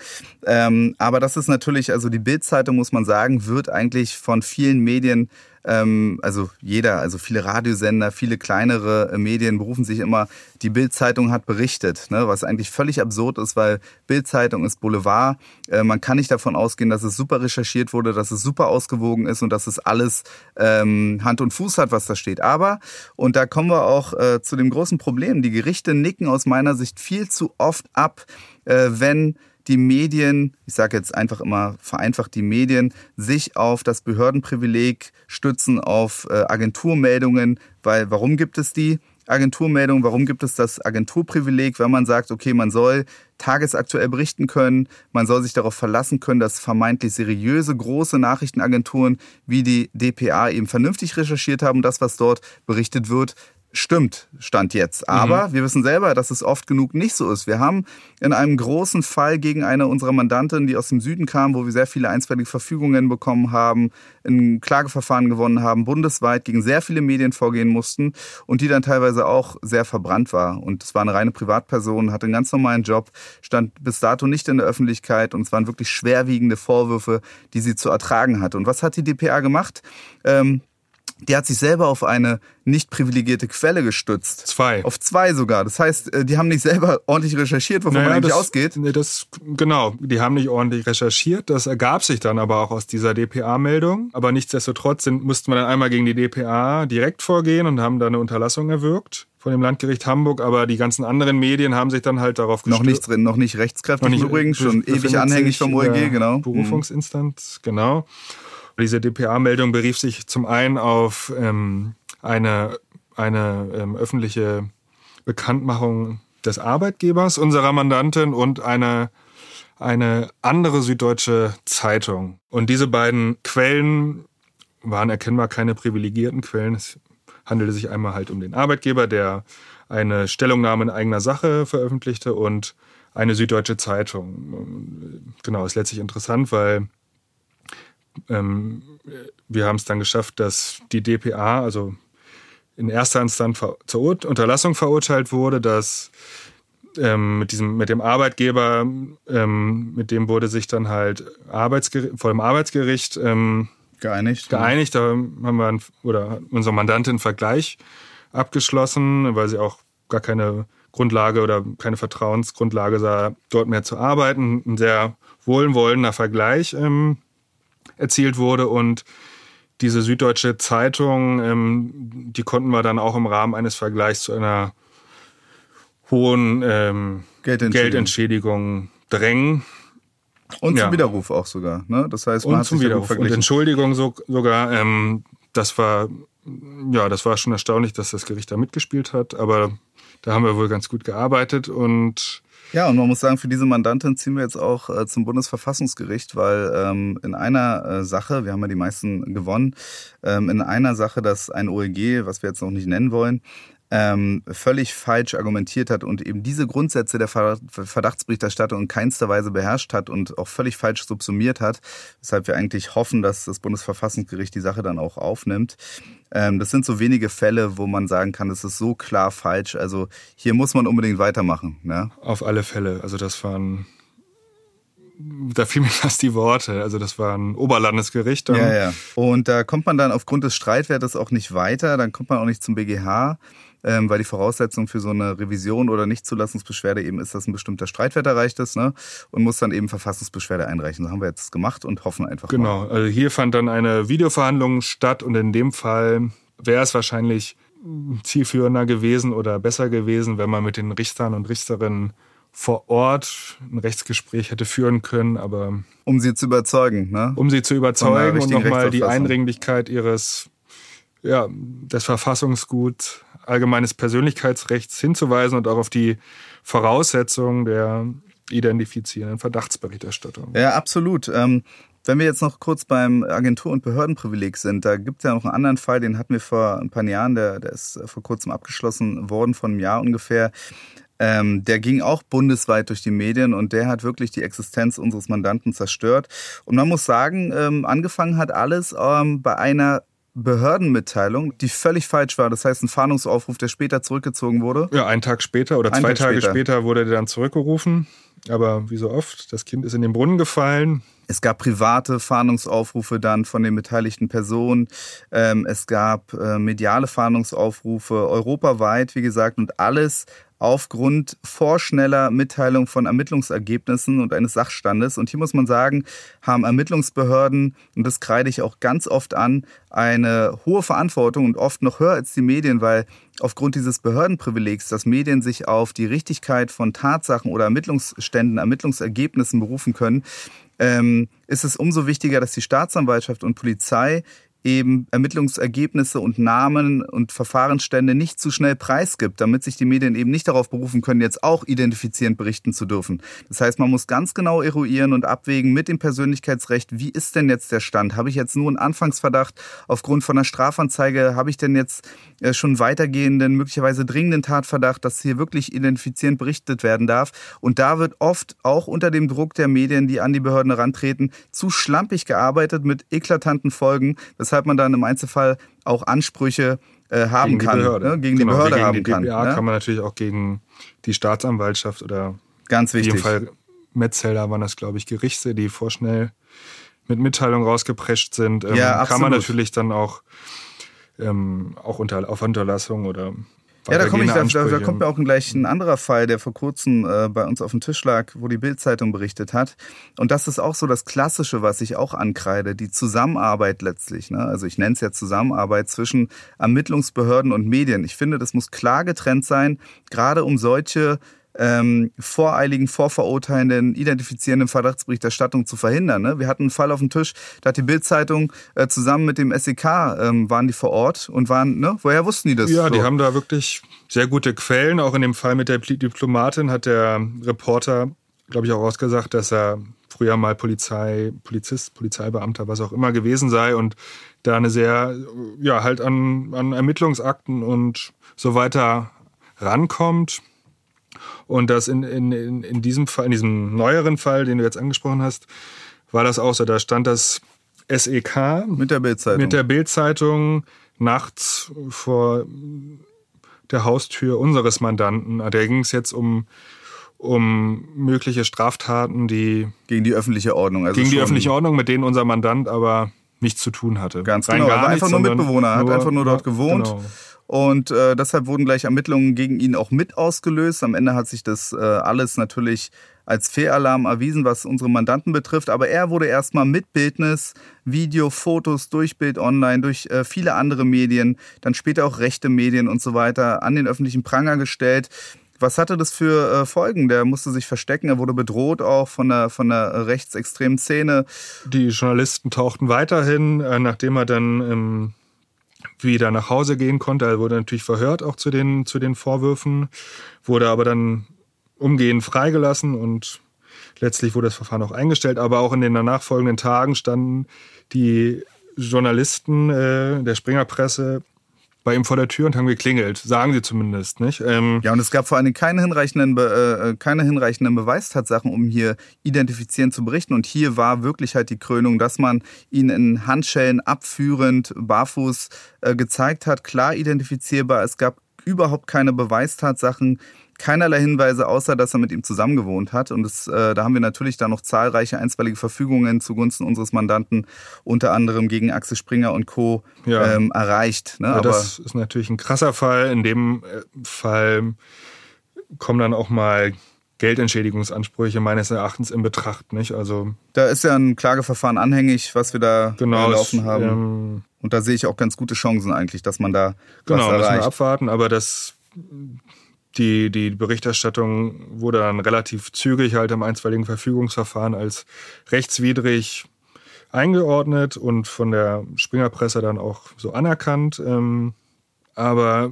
Ähm, aber das ist natürlich, also die Bildzeitung muss man sagen, wird eigentlich von vielen Medien ähm, also jeder, also viele Radiosender, viele kleinere äh, Medien berufen sich immer, die Bild-Zeitung hat berichtet, ne, was eigentlich völlig absurd ist, weil Bild-Zeitung ist Boulevard. Äh, man kann nicht davon ausgehen, dass es super recherchiert wurde, dass es super ausgewogen ist und dass es alles ähm, Hand und Fuß hat, was da steht. Aber, und da kommen wir auch äh, zu dem großen Problem, die Gerichte nicken aus meiner Sicht viel zu oft ab, äh, wenn die Medien, ich sage jetzt einfach immer vereinfacht die Medien, sich auf das Behördenprivileg stützen, auf äh, Agenturmeldungen, weil warum gibt es die? Agenturmeldungen, warum gibt es das Agenturprivileg, wenn man sagt, okay, man soll tagesaktuell berichten können, man soll sich darauf verlassen können, dass vermeintlich seriöse große Nachrichtenagenturen wie die DPA eben vernünftig recherchiert haben, das, was dort berichtet wird, stimmt, stand jetzt. Aber mhm. wir wissen selber, dass es oft genug nicht so ist. Wir haben in einem großen Fall gegen eine unserer Mandanten, die aus dem Süden kam, wo wir sehr viele einstweilige Verfügungen bekommen haben, ein Klageverfahren gewonnen haben, bundesweit gegen sehr viele Medien vorgehen mussten und die dann teilweise auch sehr verbrannt war. Und es war eine reine Privatperson, hatte einen ganz normalen Job, stand bis dato nicht in der Öffentlichkeit und es waren wirklich schwerwiegende Vorwürfe, die sie zu ertragen hatte. Und was hat die DPA gemacht? Ähm, die hat sich selber auf eine nicht privilegierte Quelle gestützt. Zwei. Auf zwei sogar. Das heißt, äh, die haben nicht selber ordentlich recherchiert, wovon naja, man eigentlich das, ausgeht. Nee, das, genau, die haben nicht ordentlich recherchiert. Das ergab sich dann aber auch aus dieser DPA-Meldung. Aber nichtsdestotrotz sind, mussten wir dann einmal gegen die DPA direkt vorgehen und haben da eine Unterlassung erwirkt von dem Landgericht Hamburg, aber die ganzen anderen Medien haben sich dann halt darauf gestürzt. Noch nicht drin, noch nicht rechtskräftig noch nicht, übrigens, schon ewig anhängig vom OEG, genau. Berufungsinstanz, genau. Diese DPA-Meldung berief sich zum einen auf ähm, eine, eine ähm, öffentliche Bekanntmachung des Arbeitgebers unserer Mandantin und eine, eine andere süddeutsche Zeitung. Und diese beiden Quellen waren erkennbar keine privilegierten Quellen. Es handelte sich einmal halt um den Arbeitgeber, der eine Stellungnahme in eigener Sache veröffentlichte und eine süddeutsche Zeitung. Genau, ist letztlich interessant, weil ähm, wir haben es dann geschafft, dass die DPA, also in erster Instanz zur Unterlassung verurteilt wurde, dass ähm, mit diesem, mit dem Arbeitgeber, ähm, mit dem wurde sich dann halt Arbeitsgericht, vor dem Arbeitsgericht ähm, geeinigt. Geeinigt, da haben wir ein, oder unsere Mandantin einen Vergleich abgeschlossen, weil sie auch gar keine Grundlage oder keine Vertrauensgrundlage sah, dort mehr zu arbeiten. Ein sehr wohlwollender Vergleich. Ähm, erzielt wurde und diese Süddeutsche Zeitung, ähm, die konnten wir dann auch im Rahmen eines Vergleichs zu einer hohen ähm, Geldentschädigung. Geldentschädigung drängen. Und ja. zum Widerruf auch sogar. Ne? Das heißt, man und hat zum Widerruf und Entschuldigung so, sogar. Ähm, das war ja, das war schon erstaunlich, dass das Gericht da mitgespielt hat. Aber da haben wir wohl ganz gut gearbeitet und ja, und man muss sagen, für diese Mandantin ziehen wir jetzt auch äh, zum Bundesverfassungsgericht, weil ähm, in einer äh, Sache, wir haben ja die meisten gewonnen, ähm, in einer Sache, dass ein OEG, was wir jetzt noch nicht nennen wollen, ähm, völlig falsch argumentiert hat und eben diese Grundsätze der Verdachtsberichterstattung in keinster Weise beherrscht hat und auch völlig falsch subsumiert hat, weshalb wir eigentlich hoffen, dass das Bundesverfassungsgericht die Sache dann auch aufnimmt. Ähm, das sind so wenige Fälle, wo man sagen kann, das ist so klar falsch. Also hier muss man unbedingt weitermachen. Ne? Auf alle Fälle. Also das waren da fiel mir fast die Worte. Also das war ein Oberlandesgericht. Ja, ja. Und da kommt man dann aufgrund des Streitwertes auch nicht weiter. Dann kommt man auch nicht zum BGH ähm, weil die Voraussetzung für so eine Revision oder Nichtzulassungsbeschwerde eben ist, dass ein bestimmter Streitwert erreicht ist ne? und muss dann eben Verfassungsbeschwerde einreichen. Das haben wir jetzt gemacht und hoffen einfach genau. mal. Genau, also hier fand dann eine Videoverhandlung statt und in dem Fall wäre es wahrscheinlich zielführender gewesen oder besser gewesen, wenn man mit den Richtern und Richterinnen vor Ort ein Rechtsgespräch hätte führen können, aber um sie zu überzeugen, ne? Um sie zu überzeugen und nochmal die Eindringlichkeit ihres ja, des Verfassungsguts allgemeines Persönlichkeitsrechts hinzuweisen und auch auf die Voraussetzungen der identifizierenden Verdachtsberichterstattung. Ja, absolut. Ähm, wenn wir jetzt noch kurz beim Agentur- und Behördenprivileg sind, da gibt es ja noch einen anderen Fall, den hatten wir vor ein paar Jahren, der, der ist vor kurzem abgeschlossen worden, von einem Jahr ungefähr. Ähm, der ging auch bundesweit durch die Medien und der hat wirklich die Existenz unseres Mandanten zerstört. Und man muss sagen, ähm, angefangen hat alles ähm, bei einer Behördenmitteilung, die völlig falsch war. Das heißt, ein Fahndungsaufruf, der später zurückgezogen wurde. Ja, einen Tag später oder zwei Tag Tage später. später. wurde der dann zurückgerufen. aber wie so oft, das Kind ist in den Brunnen gefallen. Es gab private Fahndungsaufrufe dann von den beteiligten Personen. Ähm, es gab äh, mediale Fahndungsaufrufe europaweit, wie gesagt, und alles aufgrund vorschneller Mitteilung von Ermittlungsergebnissen und eines Sachstandes. Und hier muss man sagen, haben Ermittlungsbehörden, und das kreide ich auch ganz oft an, eine hohe Verantwortung und oft noch höher als die Medien, weil aufgrund dieses Behördenprivilegs, dass Medien sich auf die Richtigkeit von Tatsachen oder Ermittlungsständen, Ermittlungsergebnissen berufen können, ähm, ist es umso wichtiger, dass die Staatsanwaltschaft und Polizei eben Ermittlungsergebnisse und Namen und Verfahrensstände nicht zu schnell preisgibt, damit sich die Medien eben nicht darauf berufen können, jetzt auch identifizierend berichten zu dürfen. Das heißt, man muss ganz genau eruieren und abwägen mit dem Persönlichkeitsrecht, wie ist denn jetzt der Stand? Habe ich jetzt nur einen Anfangsverdacht aufgrund von einer Strafanzeige? Habe ich denn jetzt äh, schon weitergehenden, möglicherweise dringenden Tatverdacht, dass hier wirklich identifizierend berichtet werden darf? Und da wird oft auch unter dem Druck der Medien, die an die Behörden herantreten, zu schlampig gearbeitet mit eklatanten Folgen. Das weshalb man dann im Einzelfall auch Ansprüche äh, haben gegen kann, die Behörde. Ne? gegen genau, die Behörde gegen haben die kann. DPA ne? kann man natürlich auch gegen die Staatsanwaltschaft oder Ganz in wichtig. jedem Fall Metzelder waren das, glaube ich, Gerichte, die vorschnell mit Mitteilung rausgeprescht sind. Ähm, Ja, kann man natürlich dann auch, ähm, auch unter, auf Unterlassung oder Ja, da, komme ich, da, da, kommt mir auch gleich ein anderer Fall, der vor kurzem äh, bei uns auf dem Tisch lag, wo die Bild-Zeitung berichtet hat. Und das ist auch so das Klassische, was ich auch ankreide, die Zusammenarbeit letztlich. Ne? Also ich nenne es ja Zusammenarbeit zwischen Ermittlungsbehörden und Medien. Ich finde, das muss klar getrennt sein, gerade um solche ähm, voreiligen, vorverurteilenden, identifizierenden Verdachtsberichterstattung zu verhindern. Ne? Wir hatten einen Fall auf dem Tisch, da hat die Bild-Zeitung äh, zusammen mit dem SEK ähm, waren die vor Ort und waren, ne? woher wussten die das? Ja, so? die haben da wirklich sehr gute Quellen. Auch in dem Fall mit der Diplomatin hat der Reporter, glaube ich, auch ausgesagt, dass er früher mal Polizei, Polizist, Polizeibeamter, was auch immer gewesen sei und da eine sehr, ja, halt an, an Ermittlungsakten und so weiter rankommt. Und das in, in, in diesem Fall, in diesem neueren Fall, den du jetzt angesprochen hast, war das auch so. Da stand das SEK Mit der Bildzeitung. mit der Bildzeitung nachts vor der Haustür unseres Mandanten. Da ging es jetzt um, um mögliche Straftaten, die gegen die öffentliche Ordnung. Also gegen die öffentliche Ordnung, mit denen unser Mandant aber nichts zu tun hatte. Ganz Rein genau. gar Er war einfach nichts, nur Mitbewohner, hat einfach nur dort gewohnt. Genau. Und äh, deshalb wurden gleich Ermittlungen gegen ihn auch mit ausgelöst. Am Ende hat sich das äh, alles natürlich als Fehlalarm erwiesen, was unsere Mandanten betrifft. Aber er wurde erstmal mit Bildnis, Video, Fotos durch Bild Online, durch äh, viele andere Medien, dann später auch rechte Medien und so weiter an den öffentlichen Pranger gestellt. Was hatte das für äh, Folgen? Der musste sich verstecken, er wurde bedroht auch von der, von der rechtsextremen Szene. Die Journalisten tauchten weiterhin, äh, nachdem er dann ähm, wieder nach Hause gehen konnte. Er wurde natürlich verhört auch zu den, zu den Vorwürfen, wurde aber dann umgehend freigelassen und letztlich wurde das Verfahren auch eingestellt. Aber auch in den danach folgenden Tagen standen die Journalisten äh, der Springerpresse bei ihm vor der Tür und haben geklingelt, sagen sie zumindest, nicht? Ähm, Ja, und es gab vor allen Dingen keine hinreichenden, Be äh, keine hinreichenden Beweistatsachen, um hier identifizieren zu berichten. Und hier war wirklich halt die Krönung, dass man ihn in Handschellen abführend, barfuß äh, gezeigt hat, klar identifizierbar. Es gab überhaupt keine Beweistatsachen, keinerlei Hinweise, außer dass er mit ihm zusammengewohnt hat. Und es, äh, da haben wir natürlich dann noch zahlreiche einstweilige Verfügungen zugunsten unseres Mandanten, unter anderem gegen Axel Springer und Co. Ja. Ähm, erreicht. Ne? Ja, Aber das ist natürlich ein krasser Fall. In dem äh, Fall kommen dann auch mal Geldentschädigungsansprüche meines Erachtens in Betracht, nicht? Also da ist ja ein Klageverfahren anhängig, was wir da genau, laufen haben. ähm, Und da sehe ich auch ganz gute Chancen eigentlich, dass man da genau, was müssen wir erreicht. abwarten. Aber das die, die Berichterstattung wurde dann relativ zügig halt im einstweiligen Verfügungsverfahren als rechtswidrig eingeordnet und von der Springerpresse dann auch so anerkannt. Ähm, aber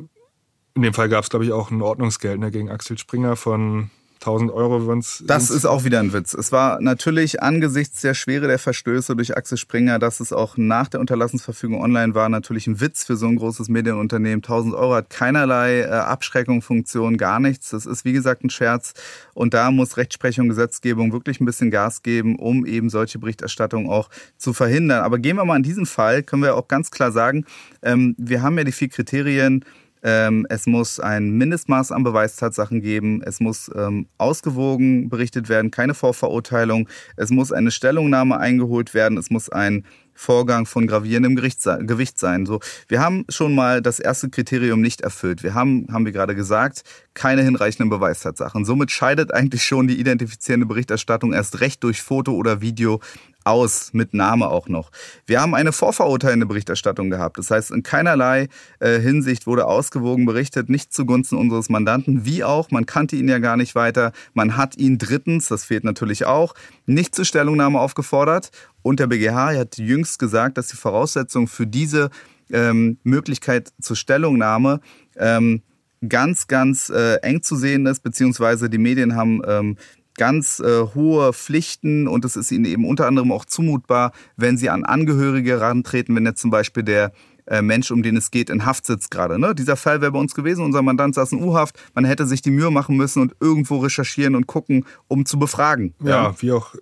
in dem Fall gab es, glaube ich, auch ein Ordnungsgeld ne, gegen Axel Springer von 1000 Euro. wenn's- Das ist auch wieder ein Witz. Es war natürlich angesichts der Schwere der Verstöße durch Axel Springer, dass es auch nach der Unterlassensverfügung online war, natürlich ein Witz für so ein großes Medienunternehmen. 1000 Euro hat keinerlei äh, Abschreckung, Funktion, gar nichts. Das ist wie gesagt ein Scherz. Und da muss Rechtsprechung, Gesetzgebung wirklich ein bisschen Gas geben, um eben solche Berichterstattung auch zu verhindern. Aber gehen wir mal in diesen Fall, können wir auch ganz klar sagen, ähm, wir haben ja die vier Kriterien, Ähm, es muss ein Mindestmaß an Beweistatsachen geben. Es muss ähm, ausgewogen berichtet werden, keine Vorverurteilung. Es muss eine Stellungnahme eingeholt werden. Es muss ein Vorgang von gravierendem Gewicht sein. So, wir haben schon mal das erste Kriterium nicht erfüllt. Wir haben, haben wir gerade gesagt, keine hinreichenden Beweistatsachen. Somit scheidet eigentlich schon die identifizierende Berichterstattung erst recht durch Foto oder Video aus, mit Name auch noch. Wir haben eine vorverurteilende Berichterstattung gehabt. Das heißt, in keinerlei äh, Hinsicht wurde ausgewogen berichtet, nicht zugunsten unseres Mandanten, wie auch, man kannte ihn ja gar nicht weiter. Man hat ihn drittens, das fehlt natürlich auch, nicht zur Stellungnahme aufgefordert. Und der BGH hat jüngst gesagt, dass die Voraussetzung für diese ähm, Möglichkeit zur Stellungnahme ähm, ganz, ganz äh, eng zu sehen ist, beziehungsweise die Medien haben ähm, ganz äh, hohe Pflichten und es ist ihnen eben unter anderem auch zumutbar, wenn sie an Angehörige herantreten, wenn jetzt zum Beispiel der äh, Mensch, um den es geht, in Haft sitzt gerade. Ne? Dieser Fall wäre bei uns gewesen, unser Mandant saß in U-Haft, man hätte sich die Mühe machen müssen und irgendwo recherchieren und gucken, um zu befragen. Ja, ja wie auch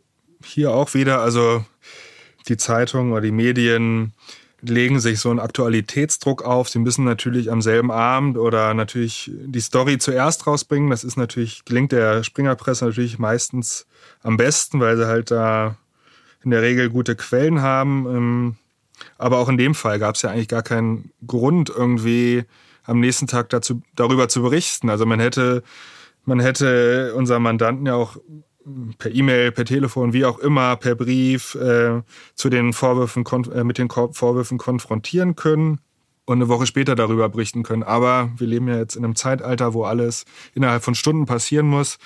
hier auch wieder, also die Zeitung oder die Medien legen sich so einen Aktualitätsdruck auf. Sie müssen natürlich am selben Abend oder natürlich die Story zuerst rausbringen. Das ist natürlich, gelingt der Springerpresse natürlich meistens am besten, weil sie halt da in der Regel gute Quellen haben. Ähm, aber auch in dem Fall gab es ja eigentlich gar keinen Grund, irgendwie am nächsten Tag dazu, darüber zu berichten. Also man hätte, man hätte unserem Mandanten ja auch per E-Mail, per Telefon, wie auch immer, per Brief äh, zu den Vorwürfen äh, mit den Vorwürfen konfrontieren können und eine Woche später darüber berichten können. Aber wir leben ja jetzt in einem Zeitalter, wo alles innerhalb von Stunden passieren muss.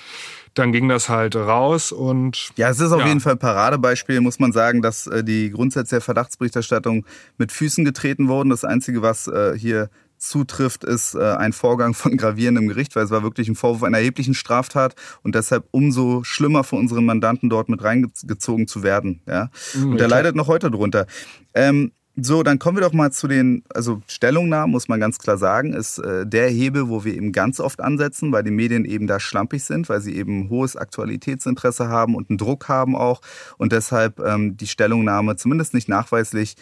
Dann ging das halt raus und. Ja, es ist auf ja. jeden Fall ein Paradebeispiel, muss man sagen, dass äh, die Grundsätze der Verdachtsberichterstattung mit Füßen getreten wurden. Das Einzige, was äh, hier zutrifft, ist äh, ein Vorgang von gravierendem Gericht, weil es war wirklich ein Vorwurf einer erheblichen Straftat und deshalb umso schlimmer für unseren Mandanten dort mit reingezogen zu werden. Ja? Mhm, und er leidet noch heute drunter. Ähm, so, dann kommen wir doch mal zu den, also Stellungnahmen, muss man ganz klar sagen, ist äh, der Hebel, wo wir eben ganz oft ansetzen, weil die Medien eben da schlampig sind, weil sie eben hohes Aktualitätsinteresse haben und einen Druck haben auch und deshalb ähm, die Stellungnahme zumindest nicht nachweislich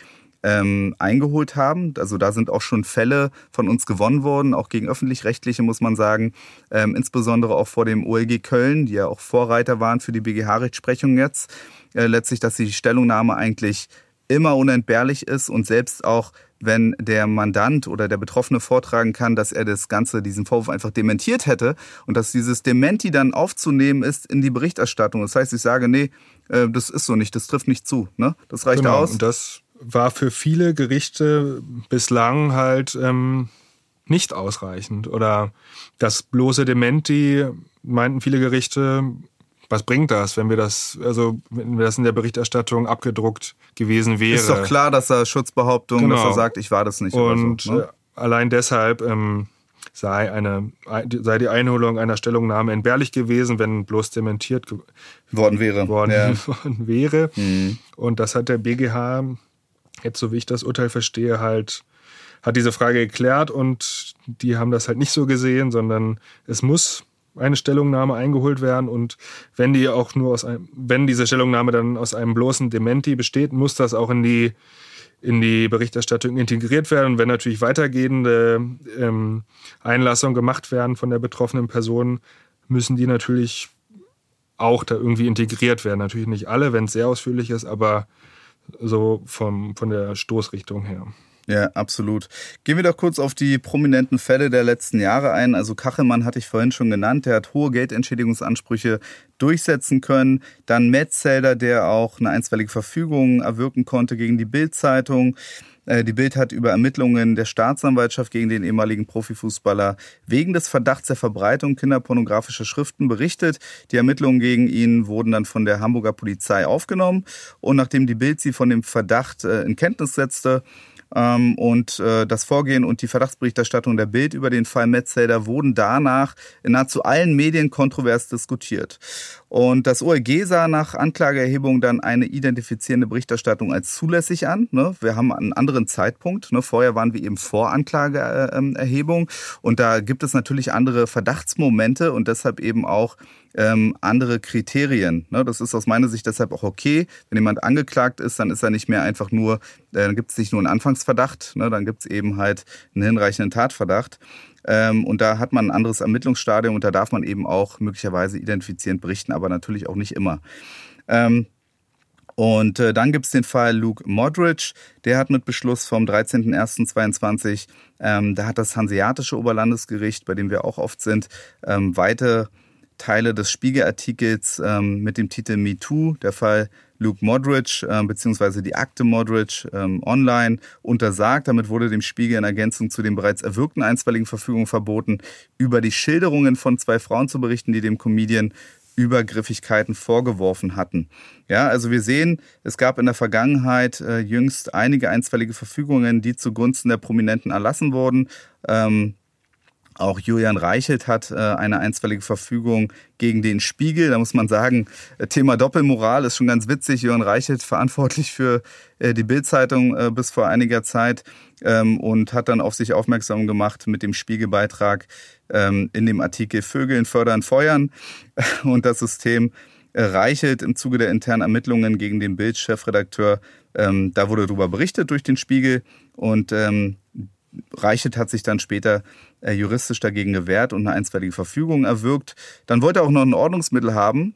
ähm, eingeholt haben. Also da sind auch schon Fälle von uns gewonnen worden, auch gegen öffentlich-rechtliche, muss man sagen. Ähm, insbesondere auch vor dem OLG Köln, die ja auch Vorreiter waren für die BGH-Rechtsprechung jetzt. Äh, letztlich, dass die Stellungnahme eigentlich immer unentbehrlich ist und selbst auch wenn der Mandant oder der Betroffene vortragen kann, dass er das Ganze, diesen Vorwurf einfach dementiert hätte und dass dieses Dementi dann aufzunehmen ist in die Berichterstattung. Das heißt, ich sage, nee, äh, das ist so nicht, das trifft nicht zu. Ne? Das reicht genau, aus. Und das war für viele Gerichte bislang halt ähm, nicht ausreichend. Oder das bloße Dementi meinten viele Gerichte, was bringt das, wenn wir das, also wenn das in der Berichterstattung abgedruckt gewesen wäre? Ist doch klar, dass er Schutzbehauptung, genau. dass er sagt, ich war das nicht. Und so, ne? Äh, allein deshalb ähm, sei, eine, sei die Einholung einer Stellungnahme entbehrlich gewesen, wenn bloß dementiert worden wäre. Worden, ja. worden wäre. Mhm. Und das hat der BGH jetzt so wie ich das Urteil verstehe, halt hat diese Frage geklärt und die haben das halt nicht so gesehen, sondern es muss eine Stellungnahme eingeholt werden und wenn die auch nur aus einem, wenn diese Stellungnahme dann aus einem bloßen Dementi besteht, muss das auch in die in die Berichterstattung integriert werden. Und wenn natürlich weitergehende ähm, Einlassungen gemacht werden von der betroffenen Person, müssen die natürlich auch da irgendwie integriert werden. Natürlich nicht alle, wenn es sehr ausführlich ist, aber so vom, von der Stoßrichtung her. Ja, absolut. Gehen wir doch kurz auf die prominenten Fälle der letzten Jahre ein. Also Kachelmann hatte ich vorhin schon genannt, der hat hohe Geldentschädigungsansprüche durchsetzen können. Dann Metzelder, der auch eine einstweilige Verfügung erwirken konnte gegen die Bildzeitung. Äh, die Bild hat über Ermittlungen der Staatsanwaltschaft gegen den ehemaligen Profifußballer wegen des Verdachts der Verbreitung kinderpornografischer Schriften berichtet. Die Ermittlungen gegen ihn wurden dann von der Hamburger Polizei aufgenommen und nachdem die Bild sie von dem Verdacht äh, in Kenntnis setzte, und äh, das Vorgehen und die Verdachtsberichterstattung der Bild über den Fall Metzelder wurden danach in nahezu allen Medien kontrovers diskutiert. Und das OLG sah nach Anklageerhebung dann eine identifizierende Berichterstattung als zulässig an. Ne? Wir haben einen anderen Zeitpunkt. Ne? Vorher waren wir eben vor Anklageerhebung. Und da gibt es natürlich andere Verdachtsmomente und deshalb eben auch ähm, andere Kriterien. Ne? Das ist aus meiner Sicht deshalb auch okay. Wenn jemand angeklagt ist, dann ist er nicht mehr einfach nur, äh, dann gibt es nicht nur einen Anfangsverdacht, ne? dann gibt es eben halt einen hinreichenden Tatverdacht. Ähm, und da hat man ein anderes Ermittlungsstadium und da darf man eben auch möglicherweise identifizierend berichten, aber natürlich auch nicht immer. Ähm, und äh, dann gibt's den Fall Luke Modridge, der hat mit Beschluss vom 13.01.22, ähm, da hat das Hanseatische Oberlandesgericht, bei dem wir auch oft sind, ähm, weite Teile des Spiegelartikels ähm, mit dem Titel Me Too, der Fall Luke Modridge äh, beziehungsweise die Akte Modridge ähm, online untersagt. Damit wurde dem Spiegel in Ergänzung zu den bereits erwirkten einstweiligen Verfügungen verboten, über die Schilderungen von zwei Frauen zu berichten, die dem Comedian Übergriffigkeiten vorgeworfen hatten. Ja, also wir sehen, es gab in der Vergangenheit äh, jüngst einige einstweilige Verfügungen, die zugunsten der Prominenten erlassen wurden. Ähm, auch Julian Reichelt hat äh, eine einstweilige Verfügung gegen den Spiegel. Da muss man sagen, äh, Thema Doppelmoral ist schon ganz witzig. Julian Reichelt verantwortlich für äh, die Bildzeitung bis vor einiger Zeit ähm, und hat dann auf sich aufmerksam gemacht mit dem Spiegelbeitrag ähm, in dem Artikel Vögeln fördern, feuern und das System Reichelt im Zuge der internen Ermittlungen gegen den Bild-Chefredakteur. Ähm, da wurde darüber berichtet durch den Spiegel und Reichelt hat sich dann später äh, juristisch dagegen gewehrt und eine einstweilige Verfügung erwirkt. Dann wollte er auch noch ein Ordnungsmittel haben,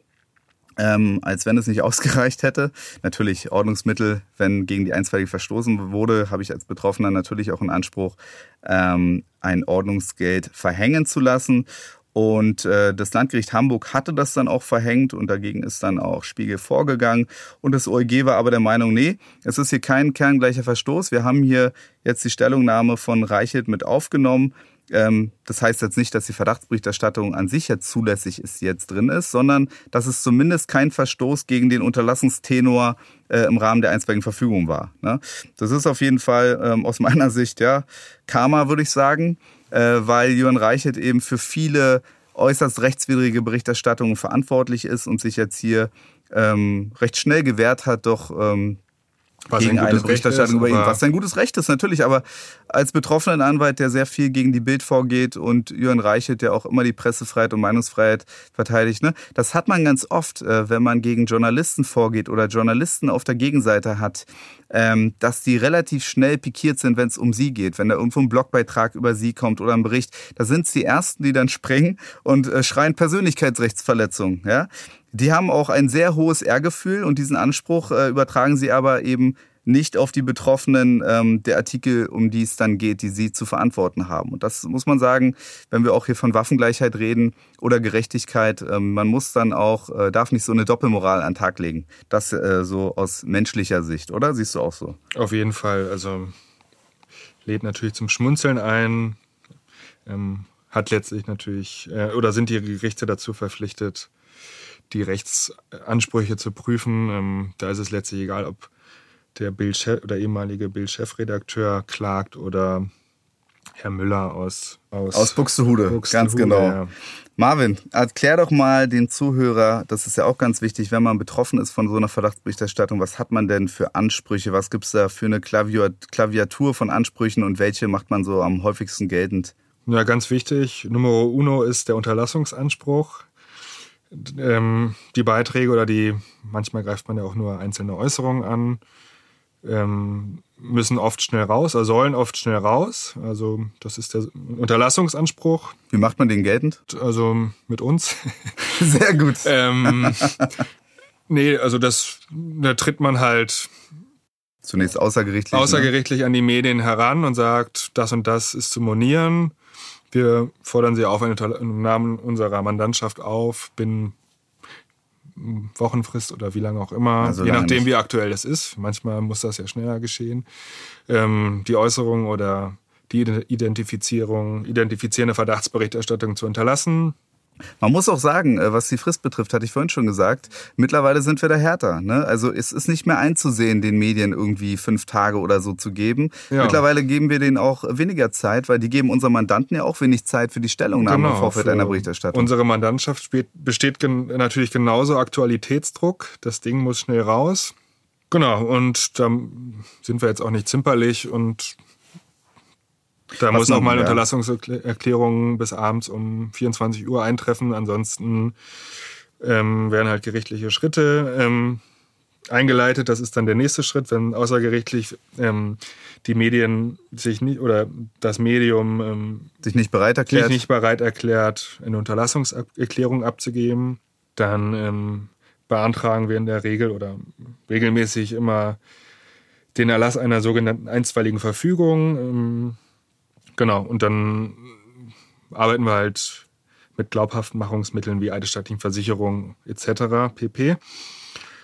ähm, als wenn es nicht ausgereicht hätte. Natürlich Ordnungsmittel, wenn gegen die einstweilige verstoßen wurde, habe ich als Betroffener natürlich auch einen Anspruch, ähm, ein Ordnungsgeld verhängen zu lassen. Und äh, das Landgericht Hamburg hatte das dann auch verhängt und dagegen ist dann auch Spiegel vorgegangen. Und das OEG war aber der Meinung, nee, es ist hier kein kerngleicher Verstoß. Wir haben hier jetzt die Stellungnahme von Reichelt mit aufgenommen. Ähm, das heißt jetzt nicht, dass die Verdachtsberichterstattung an sich jetzt zulässig ist, die jetzt drin ist, sondern dass es zumindest kein Verstoß gegen den Unterlassungstenor äh, im Rahmen der einstweiligen Verfügung war. Ne? Das ist auf jeden Fall ähm, aus meiner Sicht ja Karma, würde ich sagen, weil Jörn Reichelt eben für viele äußerst rechtswidrige Berichterstattungen verantwortlich ist und sich jetzt hier ähm, recht schnell gewehrt hat, doch ähm, was gegen eine Berichterstattung über ihn. Was ein gutes Recht ist, natürlich, aber als betroffener Anwalt, der sehr viel gegen die Bild vorgeht und Jürgen Reichelt, der auch immer die Pressefreiheit und Meinungsfreiheit verteidigt, ne? das hat man ganz oft, äh, wenn man gegen Journalisten vorgeht oder Journalisten auf der Gegenseite hat, ähm, dass die relativ schnell pikiert sind, wenn es um sie geht. Wenn da irgendwo ein Blogbeitrag über sie kommt oder ein Bericht, da sind es die Ersten, die dann springen und äh, schreien Persönlichkeitsrechtsverletzung. Ja? Die haben auch ein sehr hohes Ehrgefühl und diesen Anspruch äh, übertragen sie aber eben nicht auf die Betroffenen ähm, der Artikel, um die es dann geht, die sie zu verantworten haben. Und das muss man sagen, wenn wir auch hier von Waffengleichheit reden oder Gerechtigkeit, ähm, man muss dann auch, äh, darf nicht so eine Doppelmoral an den Tag legen. Das äh, so aus menschlicher Sicht, oder? Siehst du auch so? Auf jeden Fall. Also lädt natürlich zum Schmunzeln ein, ähm, hat letztlich natürlich, äh, oder sind die Gerichte dazu verpflichtet, die Rechtsansprüche zu prüfen. Ähm, da ist es letztlich egal, ob der Bild oder ehemalige Bild-Chefredakteur klagt oder Herr Müller aus aus, aus Buxtehude, Buxtehude ganz genau. Ja. Marvin, erklär doch mal den Zuhörer, das ist ja auch ganz wichtig, wenn man betroffen ist von so einer Verdachtsberichterstattung, was hat man denn für Ansprüche? Was gibt es da für eine Klaviatur von Ansprüchen und welche macht man so am häufigsten geltend? Ja, ganz wichtig. Nummer uno ist der Unterlassungsanspruch ähm, die Beiträge oder die, manchmal greift man ja auch nur einzelne Äußerungen an, ähm, müssen oft schnell raus, oder sollen oft schnell raus. Also das ist der Unterlassungsanspruch. Wie macht man den geltend? Also mit uns. Sehr gut. ähm, nee, also das, da tritt man halt Zunächst außergerichtlich. Ne? Außergerichtlich ne? an die Medien heran und sagt, das und das ist zu monieren. Wir fordern Sie auf im Namen unserer Mandantschaft auf, binnen Wochenfrist oder wie lange auch immer, also je nachdem, nicht. wie aktuell das ist. Manchmal muss das ja schneller geschehen. Ähm, die Äußerung oder die Identifizierung, identifizierende Verdachtsberichterstattung zu unterlassen. Man muss auch sagen, äh, was die Frist betrifft, hatte ich vorhin schon gesagt, mittlerweile sind wir da härter. Ne? Also es ist nicht mehr einzusehen, den Medien irgendwie fünf Tage oder so zu geben. Ja. Mittlerweile geben wir denen auch weniger Zeit, weil die geben unseren Mandanten ja auch wenig Zeit für die Stellungnahme genau, im Vorfeld einer Berichterstattung. Unsere Mandantschaft besteht natürlich genauso Aktualitätsdruck. Das Ding muss schnell raus. Genau, und da sind wir jetzt auch nicht zimperlich und da muss auch mal eine. Unterlassungserklärung bis abends um 24 Uhr eintreffen. Ansonsten ähm, werden halt gerichtliche Schritte ähm, eingeleitet. Das ist dann der nächste Schritt, wenn außergerichtlich ähm, die Medien sich nicht oder das Medium ähm, sich nicht bereit erklärt, sich nicht bereit erklärt, eine Unterlassungserklärung abzugeben. Dann ähm, beantragen wir in der Regel oder regelmäßig immer den Erlass einer sogenannten einstweiligen Verfügung. Genau, und dann arbeiten wir halt mit glaubhaften Machungsmitteln wie eidesstattlichen Versicherungen etc. pp.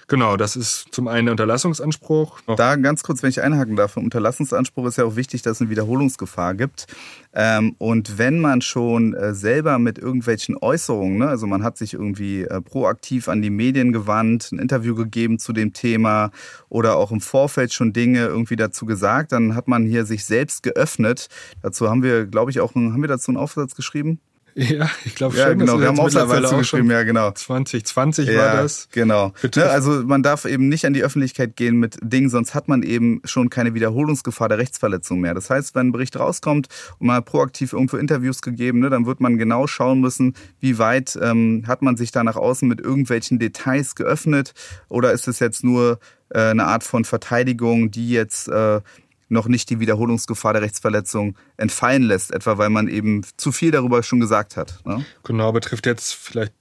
Genau, das ist zum einen der Unterlassungsanspruch. Da ganz kurz, wenn ich einhaken darf, im Unterlassungsanspruch ist ja auch wichtig, dass es eine Wiederholungsgefahr gibt. Ähm, und wenn man schon äh, selber mit irgendwelchen Äußerungen, ne, also man hat sich irgendwie äh, proaktiv an die Medien gewandt, ein Interview gegeben zu dem Thema oder auch im Vorfeld schon Dinge irgendwie dazu gesagt, dann hat man hier sich selbst geöffnet. Dazu haben wir, glaube ich, auch, haben wir dazu einen Aufsatz geschrieben? Ja, ich glaube ja, schon. Genau, wir haben auch dazu geschrieben, ja, genau. 2020 ja, war das. Genau. Ne, also man darf eben nicht an die Öffentlichkeit gehen mit Dingen, sonst hat man eben schon keine Wiederholungsgefahr der Rechtsverletzung mehr. Das heißt, wenn ein Bericht rauskommt und man hat proaktiv irgendwo Interviews gegeben, ne, dann wird man genau schauen müssen, wie weit ähm, hat man sich da nach außen mit irgendwelchen Details geöffnet oder ist es jetzt nur äh, eine Art von Verteidigung, die jetzt äh, noch nicht die Wiederholungsgefahr der Rechtsverletzung entfallen lässt, etwa weil man eben zu viel darüber schon gesagt hat. Ne? Genau, betrifft jetzt vielleicht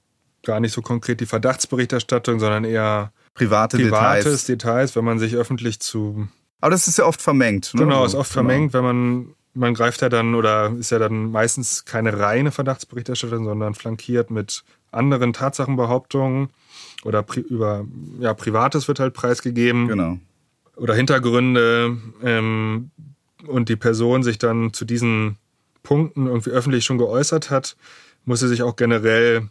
gar nicht so konkret die Verdachtsberichterstattung, sondern eher private privates Details. Details, wenn man sich öffentlich zu. Aber das ist ja oft vermengt. Ne? Genau, ist oft genau. vermengt, wenn man man greift ja dann oder ist ja dann meistens keine reine Verdachtsberichterstattung, sondern flankiert mit anderen Tatsachenbehauptungen oder pri über ja privates wird halt preisgegeben. Genau oder Hintergründe ähm, und die Person sich dann zu diesen Punkten irgendwie öffentlich schon geäußert hat, muss sie sich auch generell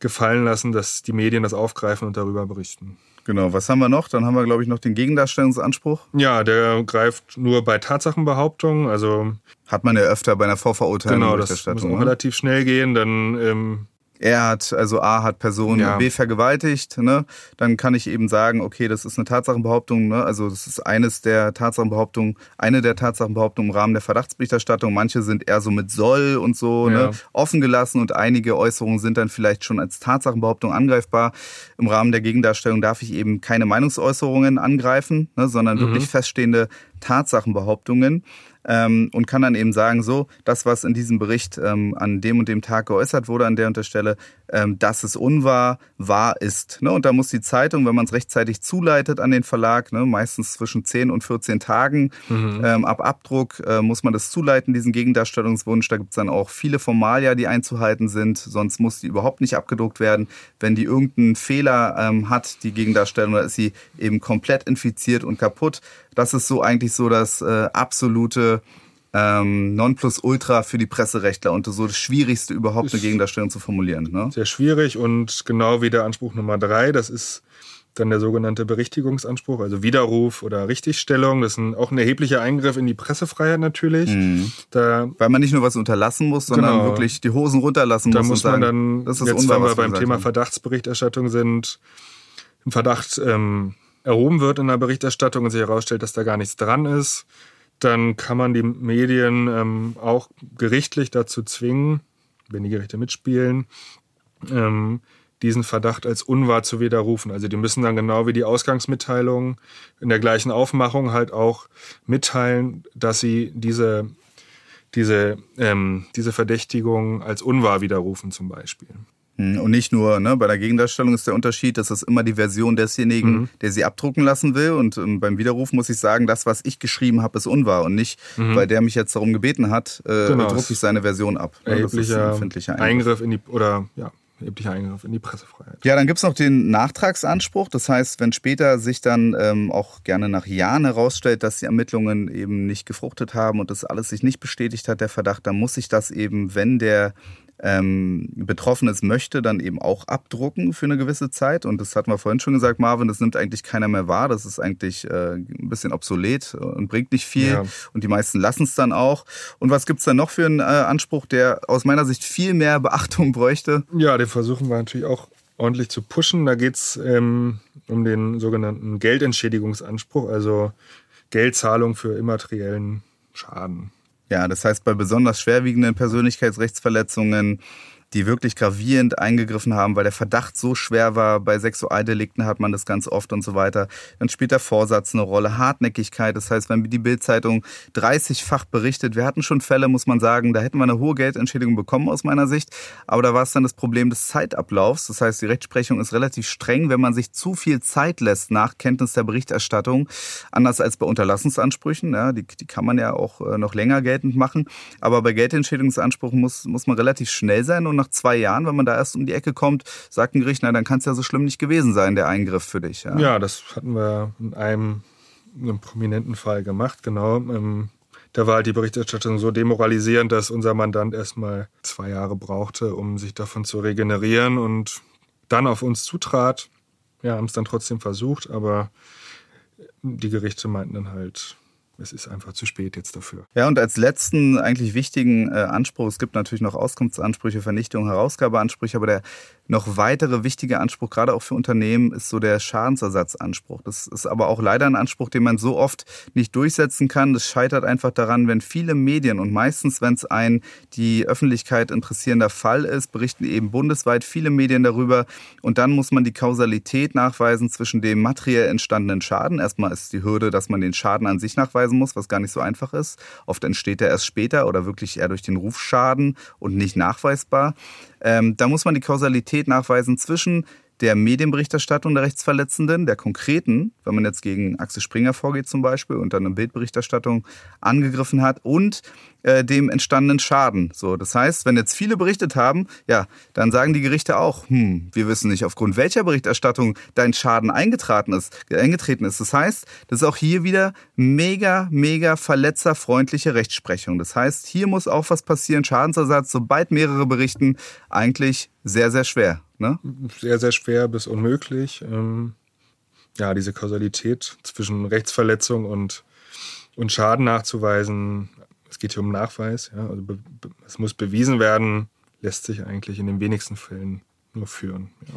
gefallen lassen, dass die Medien das aufgreifen und darüber berichten. Genau, was haben wir noch? Dann haben wir, glaube ich, noch den Gegendarstellungsanspruch. Ja, der greift nur bei Tatsachenbehauptungen. Also hat man ja öfter bei einer Vorverurteilung. Genau, das muss auch ne? relativ schnell gehen. Dann ähm, er hat, also A hat Person ja. B vergewaltigt, ne, dann kann ich eben sagen, okay, das ist eine Tatsachenbehauptung, ne, also das ist eines der Tatsachenbehauptungen, eine der Tatsachenbehauptungen im Rahmen der Verdachtsberichterstattung. Manche sind eher so mit soll und so, ne, ja. ne, offen gelassen und einige Äußerungen sind dann vielleicht schon als Tatsachenbehauptung angreifbar. Im Rahmen der Gegendarstellung darf ich eben keine Meinungsäußerungen angreifen, ne, sondern mhm. wirklich feststehende Tatsachenbehauptungen ähm, und kann dann eben sagen, so, das, was in diesem Bericht ähm, an dem und dem Tag geäußert wurde, an der und der Stelle, ähm, dass es unwahr, wahr ist. Ne? Und da muss die Zeitung, wenn man es rechtzeitig zuleitet an den Verlag, ne, meistens zwischen 10 und 14 Tagen mhm. ähm, ab Abdruck, äh, muss man das zuleiten, diesen Gegendarstellungswunsch. Da gibt es dann auch viele Formalia, die einzuhalten sind, sonst muss die überhaupt nicht abgedruckt werden. Wenn die irgendeinen Fehler ähm, hat, die Gegendarstellung, dann ist sie eben komplett infiziert und kaputt. Das ist so eigentlich so das äh, absolute ähm, Nonplusultra für die Presserechtler und so das Schwierigste überhaupt eine Gegendarstellung zu formulieren. Ne? Sehr schwierig und genau wie der Anspruch Nummer drei, das ist dann der sogenannte Berichtigungsanspruch, also Widerruf oder Richtigstellung. Das ist ein, auch ein erheblicher Eingriff in die Pressefreiheit natürlich. Mhm. Da, Weil man nicht nur was unterlassen muss, sondern genau. wirklich die Hosen runterlassen da muss. Da muss man sagen, dann, das ist jetzt wenn wir beim Thema haben. Verdachtsberichterstattung sind, ein Verdacht ähm, erhoben wird in der Berichterstattung und sich herausstellt, dass da gar nichts dran ist, dann kann man die Medien ähm, auch gerichtlich dazu zwingen, wenn die Gerichte mitspielen, ähm, diesen Verdacht als unwahr zu widerrufen. Also die müssen dann genau wie die Ausgangsmitteilung in der gleichen Aufmachung halt auch mitteilen, dass sie diese, diese, ähm, diese Verdächtigung als unwahr widerrufen zum Beispiel. Hm, und nicht nur, ne, bei der Gegendarstellung ist der Unterschied, dass es immer die Version desjenigen, mhm. der sie abdrucken lassen will. Und ähm, beim Widerruf muss ich sagen, das, was ich geschrieben habe, ist unwahr. Und nicht, mhm. weil der mich jetzt darum gebeten hat, äh, genau. drucke ich seine Version ab. Ne? Erheblicher Eingriff. Eingriff in die, oder ja, erheblicher Eingriff in die Pressefreiheit. Ja, dann gibt's noch den Nachtragsanspruch. Das heißt, wenn später sich dann ähm, auch gerne nach Jahren herausstellt, dass die Ermittlungen eben nicht gefruchtet haben und das alles sich nicht bestätigt hat, der Verdacht, dann muss ich das eben, wenn der ähm, Betroffenes möchte, dann eben auch abdrucken für eine gewisse Zeit. Und das hatten wir vorhin schon gesagt, Marvin, das nimmt eigentlich keiner mehr wahr. Das ist eigentlich äh, ein bisschen obsolet und bringt nicht viel. Ja. Und die meisten lassen es dann auch. Und was gibt's dann noch für einen äh, Anspruch, der aus meiner Sicht viel mehr Beachtung bräuchte? Ja, den versuchen wir natürlich auch ordentlich zu pushen. Da geht's ähm, um den sogenannten Geldentschädigungsanspruch, also Geldzahlung für immateriellen Schaden. Ja, das heißt, bei besonders schwerwiegenden Persönlichkeitsrechtsverletzungen die wirklich gravierend eingegriffen haben, weil der Verdacht so schwer war. Bei Sexualdelikten hat man das ganz oft und so weiter. Dann spielt der Vorsatz eine Rolle, Hartnäckigkeit. Das heißt, wenn die Bildzeitung 30-fach berichtet, wir hatten schon Fälle, muss man sagen, da hätten wir eine hohe Geldentschädigung bekommen aus meiner Sicht. Aber da war es dann das Problem des Zeitablaufs. Das heißt, die Rechtsprechung ist relativ streng, wenn man sich zu viel Zeit lässt nach Kenntnis der Berichterstattung. Anders als bei Unterlassensansprüchen. Ja, die, die kann man ja auch äh, noch länger geltend machen. Aber bei Geldentschädigungsansprüchen muss, muss man relativ schnell sein und nach zwei Jahren, wenn man da erst um die Ecke kommt, sagt ein Gericht, na, dann kann es ja so schlimm nicht gewesen sein, der Eingriff für dich. Ja, ja das hatten wir in einem, in einem prominenten Fall gemacht, genau. Ähm, da war halt die Berichterstattung so demoralisierend, dass unser Mandant erstmal zwei Jahre brauchte, um sich davon zu regenerieren und dann auf uns zutrat. Ja, haben es dann trotzdem versucht, aber die Gerichte meinten dann halt, es ist einfach zu spät jetzt dafür. Ja, und als letzten eigentlich wichtigen äh, Anspruch, es gibt natürlich noch Auskunftsansprüche, Vernichtung, Herausgabeansprüche, aber der noch weitere wichtige Anspruch, gerade auch für Unternehmen, ist so der Schadensersatzanspruch. Das ist aber auch leider ein Anspruch, den man so oft nicht durchsetzen kann. Das scheitert einfach daran, wenn viele Medien und meistens, wenn es ein die Öffentlichkeit interessierender Fall ist, berichten eben bundesweit viele Medien darüber und dann muss man die Kausalität nachweisen zwischen dem materiell entstandenen Schaden. Erstmal ist die Hürde, dass man den Schaden an sich nachweisen muss, was gar nicht so einfach ist. Oft entsteht er erst später oder wirklich eher durch den Rufschaden und nicht nachweisbar. Ähm, da muss man die Kausalität nachweisen zwischen der Medienberichterstattung der Rechtsverletzenden, der konkreten, wenn man jetzt gegen Axel Springer vorgeht zum Beispiel und dann eine Bildberichterstattung angegriffen hat und äh, dem entstandenen Schaden. So, das heißt, wenn jetzt viele berichtet haben, ja, dann sagen die Gerichte auch, hm, wir wissen nicht, aufgrund welcher Berichterstattung dein Schaden eingetreten ist, eingetreten ist. Das heißt, das ist auch hier wieder mega, mega verletzerfreundliche Rechtsprechung. Das heißt, hier muss auch was passieren. Schadensersatz, sobald mehrere berichten, eigentlich sehr, sehr schwer. Ne? Sehr, sehr schwer bis unmöglich. Ähm, ja, diese Kausalität zwischen Rechtsverletzung und, und Schaden nachzuweisen, es geht hier um Nachweis, ja, also es muss bewiesen werden, lässt sich eigentlich in den wenigsten Fällen nur führen. Ja.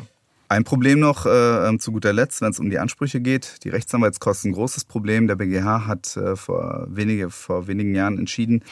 Ein Problem noch äh, ähm, zu guter Letzt, wenn es um die Ansprüche geht. Die Rechtsanwaltskosten, großes Problem. Der BGH hat äh, vor, wenige, vor wenigen Jahren entschieden,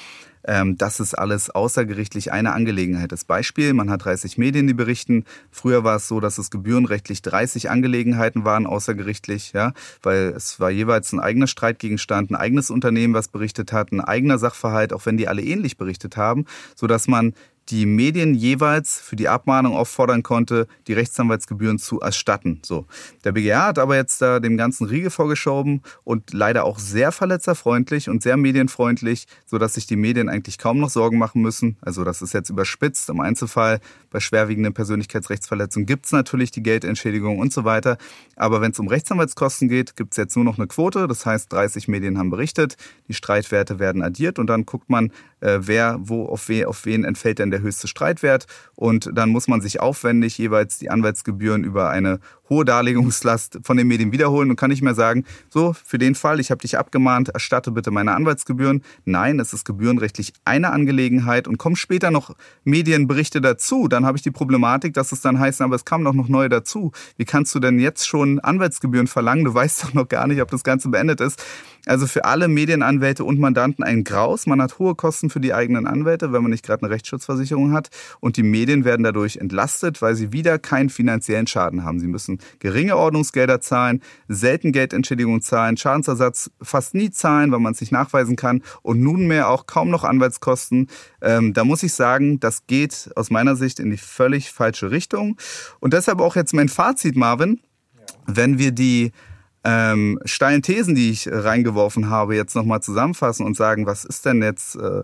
ähm, das ist alles außergerichtlich eine Angelegenheit ist. Beispiel, man hat 30 Medien, die berichten. Früher war es so, dass es gebührenrechtlich 30 Angelegenheiten waren, außergerichtlich, ja, weil es war jeweils ein eigener Streitgegenstand, ein eigenes Unternehmen, was berichtet hat, ein eigener Sachverhalt, auch wenn die alle ähnlich berichtet haben, so dass man die Medien jeweils für die Abmahnung auffordern konnte, die Rechtsanwaltsgebühren zu erstatten. So. Der BGH hat aber jetzt da dem ganzen Riegel vorgeschoben und leider auch sehr verletzerfreundlich und sehr medienfreundlich, sodass sich die Medien eigentlich kaum noch Sorgen machen müssen. Also das ist jetzt überspitzt. Im Einzelfall bei schwerwiegenden Persönlichkeitsrechtsverletzungen gibt es natürlich die Geldentschädigung und so weiter. Aber wenn es um Rechtsanwaltskosten geht, gibt es jetzt nur noch eine Quote. Das heißt, 30 Medien haben berichtet, die Streitwerte werden addiert und dann guckt man, äh, wer, wo, auf, we, auf wen entfällt denn der höchste Streitwert. Und dann muss man sich aufwendig jeweils die Anwaltsgebühren über eine hohe Darlegungslast von den Medien wiederholen und kann nicht mehr sagen, so, für den Fall, ich habe dich abgemahnt, erstatte bitte meine Anwaltsgebühren. Nein, es ist gebührenrechtlich eine Angelegenheit und kommen später noch Medienberichte dazu. Dann habe ich die Problematik, dass es dann heißt, aber es kamen doch noch neue dazu. Wie kannst du denn jetzt schon Anwaltsgebühren verlangen? Du weißt doch noch gar nicht, ob das Ganze beendet ist. Also für alle Medienanwälte und Mandanten ein Graus. Man hat hohe Kosten für die eigenen Anwälte, wenn man nicht gerade eine Rechtsschutzversicherung hat. Und die Medien werden dadurch entlastet, weil sie wieder keinen finanziellen Schaden haben. Sie müssen geringe Ordnungsgelder zahlen, selten Geldentschädigung zahlen, Schadensersatz fast nie zahlen, weil man es nicht nachweisen kann und nunmehr auch kaum noch Anwaltskosten. Ähm, da muss ich sagen, das geht aus meiner Sicht in die völlig falsche Richtung. Und deshalb auch jetzt mein Fazit, Marvin. Wenn wir die ähm, steilen Thesen, die ich reingeworfen habe, jetzt nochmal zusammenfassen und sagen, was ist denn jetzt, äh,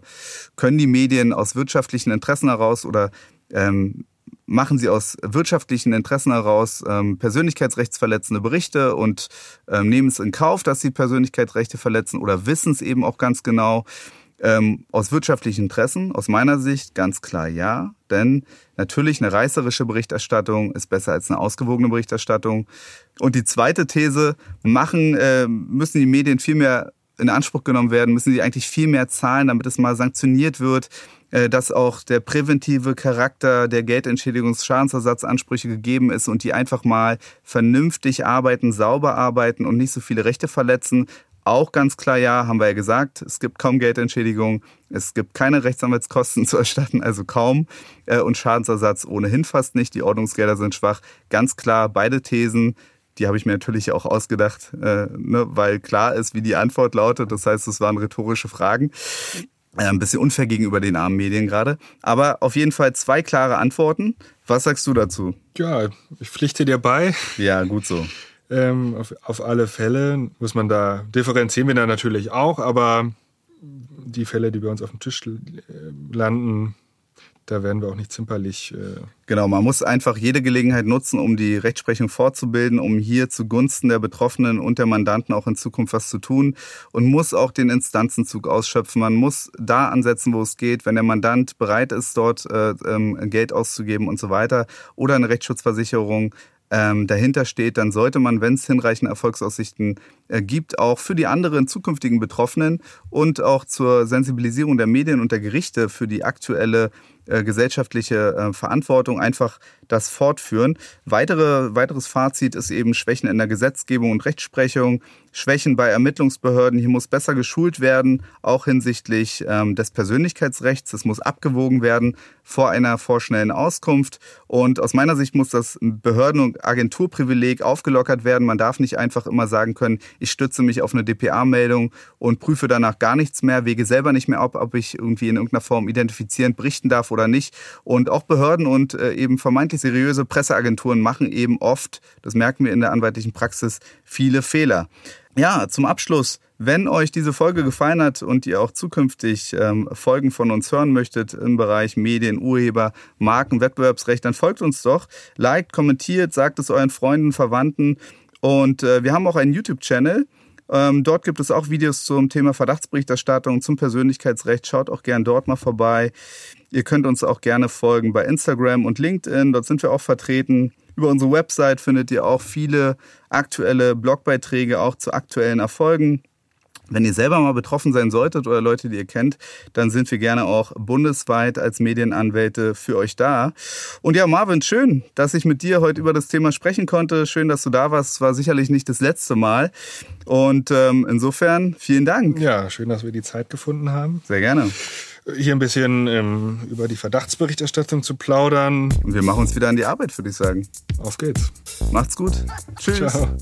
können die Medien aus wirtschaftlichen Interessen heraus oder ähm, machen sie aus wirtschaftlichen Interessen heraus ähm, persönlichkeitsrechtsverletzende Berichte und ähm, nehmen es in Kauf, dass sie Persönlichkeitsrechte verletzen oder wissen es eben auch ganz genau. Ähm, aus wirtschaftlichen Interessen, aus meiner Sicht ganz klar ja. Denn natürlich eine reißerische Berichterstattung ist besser als eine ausgewogene Berichterstattung. Und die zweite These, machen, äh, müssen die Medien viel mehr in Anspruch genommen werden, müssen sie eigentlich viel mehr zahlen, damit es mal sanktioniert wird, äh, dass auch der präventive Charakter der Geldentschädigungs-Schadensersatzansprüche gegeben ist und die einfach mal vernünftig arbeiten, sauber arbeiten und nicht so viele Rechte verletzen. Auch ganz klar ja, haben wir ja gesagt, es gibt kaum Geldentschädigung, es gibt keine Rechtsanwaltskosten zu erstatten, also kaum, äh, und Schadensersatz ohnehin fast nicht, die Ordnungsgelder sind schwach. Ganz klar, beide Thesen die habe ich mir natürlich auch ausgedacht, äh, ne, weil klar ist, wie die Antwort lautet. Das heißt, es waren rhetorische Fragen. Äh, ein bisschen unfair gegenüber den armen Medien gerade. Aber auf jeden Fall zwei klare Antworten. Was sagst du dazu? Ja, ich pflichte dir bei. Ja, gut so. Ähm, auf, auf alle Fälle muss man da, differenzieren wir da natürlich auch, aber die Fälle, die bei uns auf dem Tisch äh, landen, da werden wir auch nicht zimperlich. Äh genau, man muss einfach jede Gelegenheit nutzen, um die Rechtsprechung fortzubilden, um hier zugunsten der Betroffenen und der Mandanten auch in Zukunft was zu tun und muss auch den Instanzenzug ausschöpfen. Man muss da ansetzen, wo es geht, wenn der Mandant bereit ist, dort äh, ähm, Geld auszugeben und so weiter oder eine Rechtsschutzversicherung ähm, dahinter steht, dann sollte man, wenn es hinreichende Erfolgsaussichten äh, gibt, auch für die anderen zukünftigen Betroffenen und auch zur Sensibilisierung der Medien und der Gerichte für die aktuelle äh, gesellschaftliche äh, Verantwortung einfach das fortführen. Weitere, weiteres Fazit ist eben Schwächen in der Gesetzgebung und Rechtsprechung, Schwächen bei Ermittlungsbehörden. Hier muss besser geschult werden, auch hinsichtlich ähm, des Persönlichkeitsrechts. Es muss abgewogen werden vor einer vorschnellen Auskunft. Und aus meiner Sicht muss das Behörden- und Agenturprivileg aufgelockert werden. Man darf nicht einfach immer sagen können, ich stütze mich auf eine DPA-Meldung und prüfe danach gar nichts mehr, wege selber nicht mehr ab, ob ich irgendwie in irgendeiner Form identifizierend berichten darf oder nicht. Und auch Behörden und äh, eben vermeintlich seriöse Presseagenturen machen eben oft, das merken wir in der anwaltlichen Praxis, viele Fehler. Ja, zum Abschluss, wenn euch diese Folge gefallen hat und ihr auch zukünftig ähm, Folgen von uns hören möchtet im Bereich Medien, Urheber, Marken, Wettbewerbsrecht, dann folgt uns doch, liked, kommentiert, sagt es euren Freunden, Verwandten und äh, wir haben auch einen YouTube-Channel. Ähm, dort gibt es auch Videos zum Thema Verdachtsberichterstattung, zum Persönlichkeitsrecht. Schaut auch gern dort mal vorbei. Ihr könnt uns auch gerne folgen bei Instagram und LinkedIn. Dort sind wir auch vertreten. Über unsere Website findet ihr auch viele aktuelle Blogbeiträge auch zu aktuellen Erfolgen. Wenn ihr selber mal betroffen sein solltet oder Leute, die ihr kennt, dann sind wir gerne auch bundesweit als Medienanwälte für euch da. Und ja, Marvin, schön, dass ich mit dir heute über das Thema sprechen konnte. Schön, dass du da warst. Es war sicherlich nicht das letzte Mal. Und ähm, insofern vielen Dank. Ja, schön, dass wir die Zeit gefunden haben. Sehr gerne hier ein bisschen ähm, über die Verdachtsberichterstattung zu plaudern. Und Wir machen uns wieder an die Arbeit, würde ich sagen. Auf geht's. Macht's gut. Tschüss. Ciao.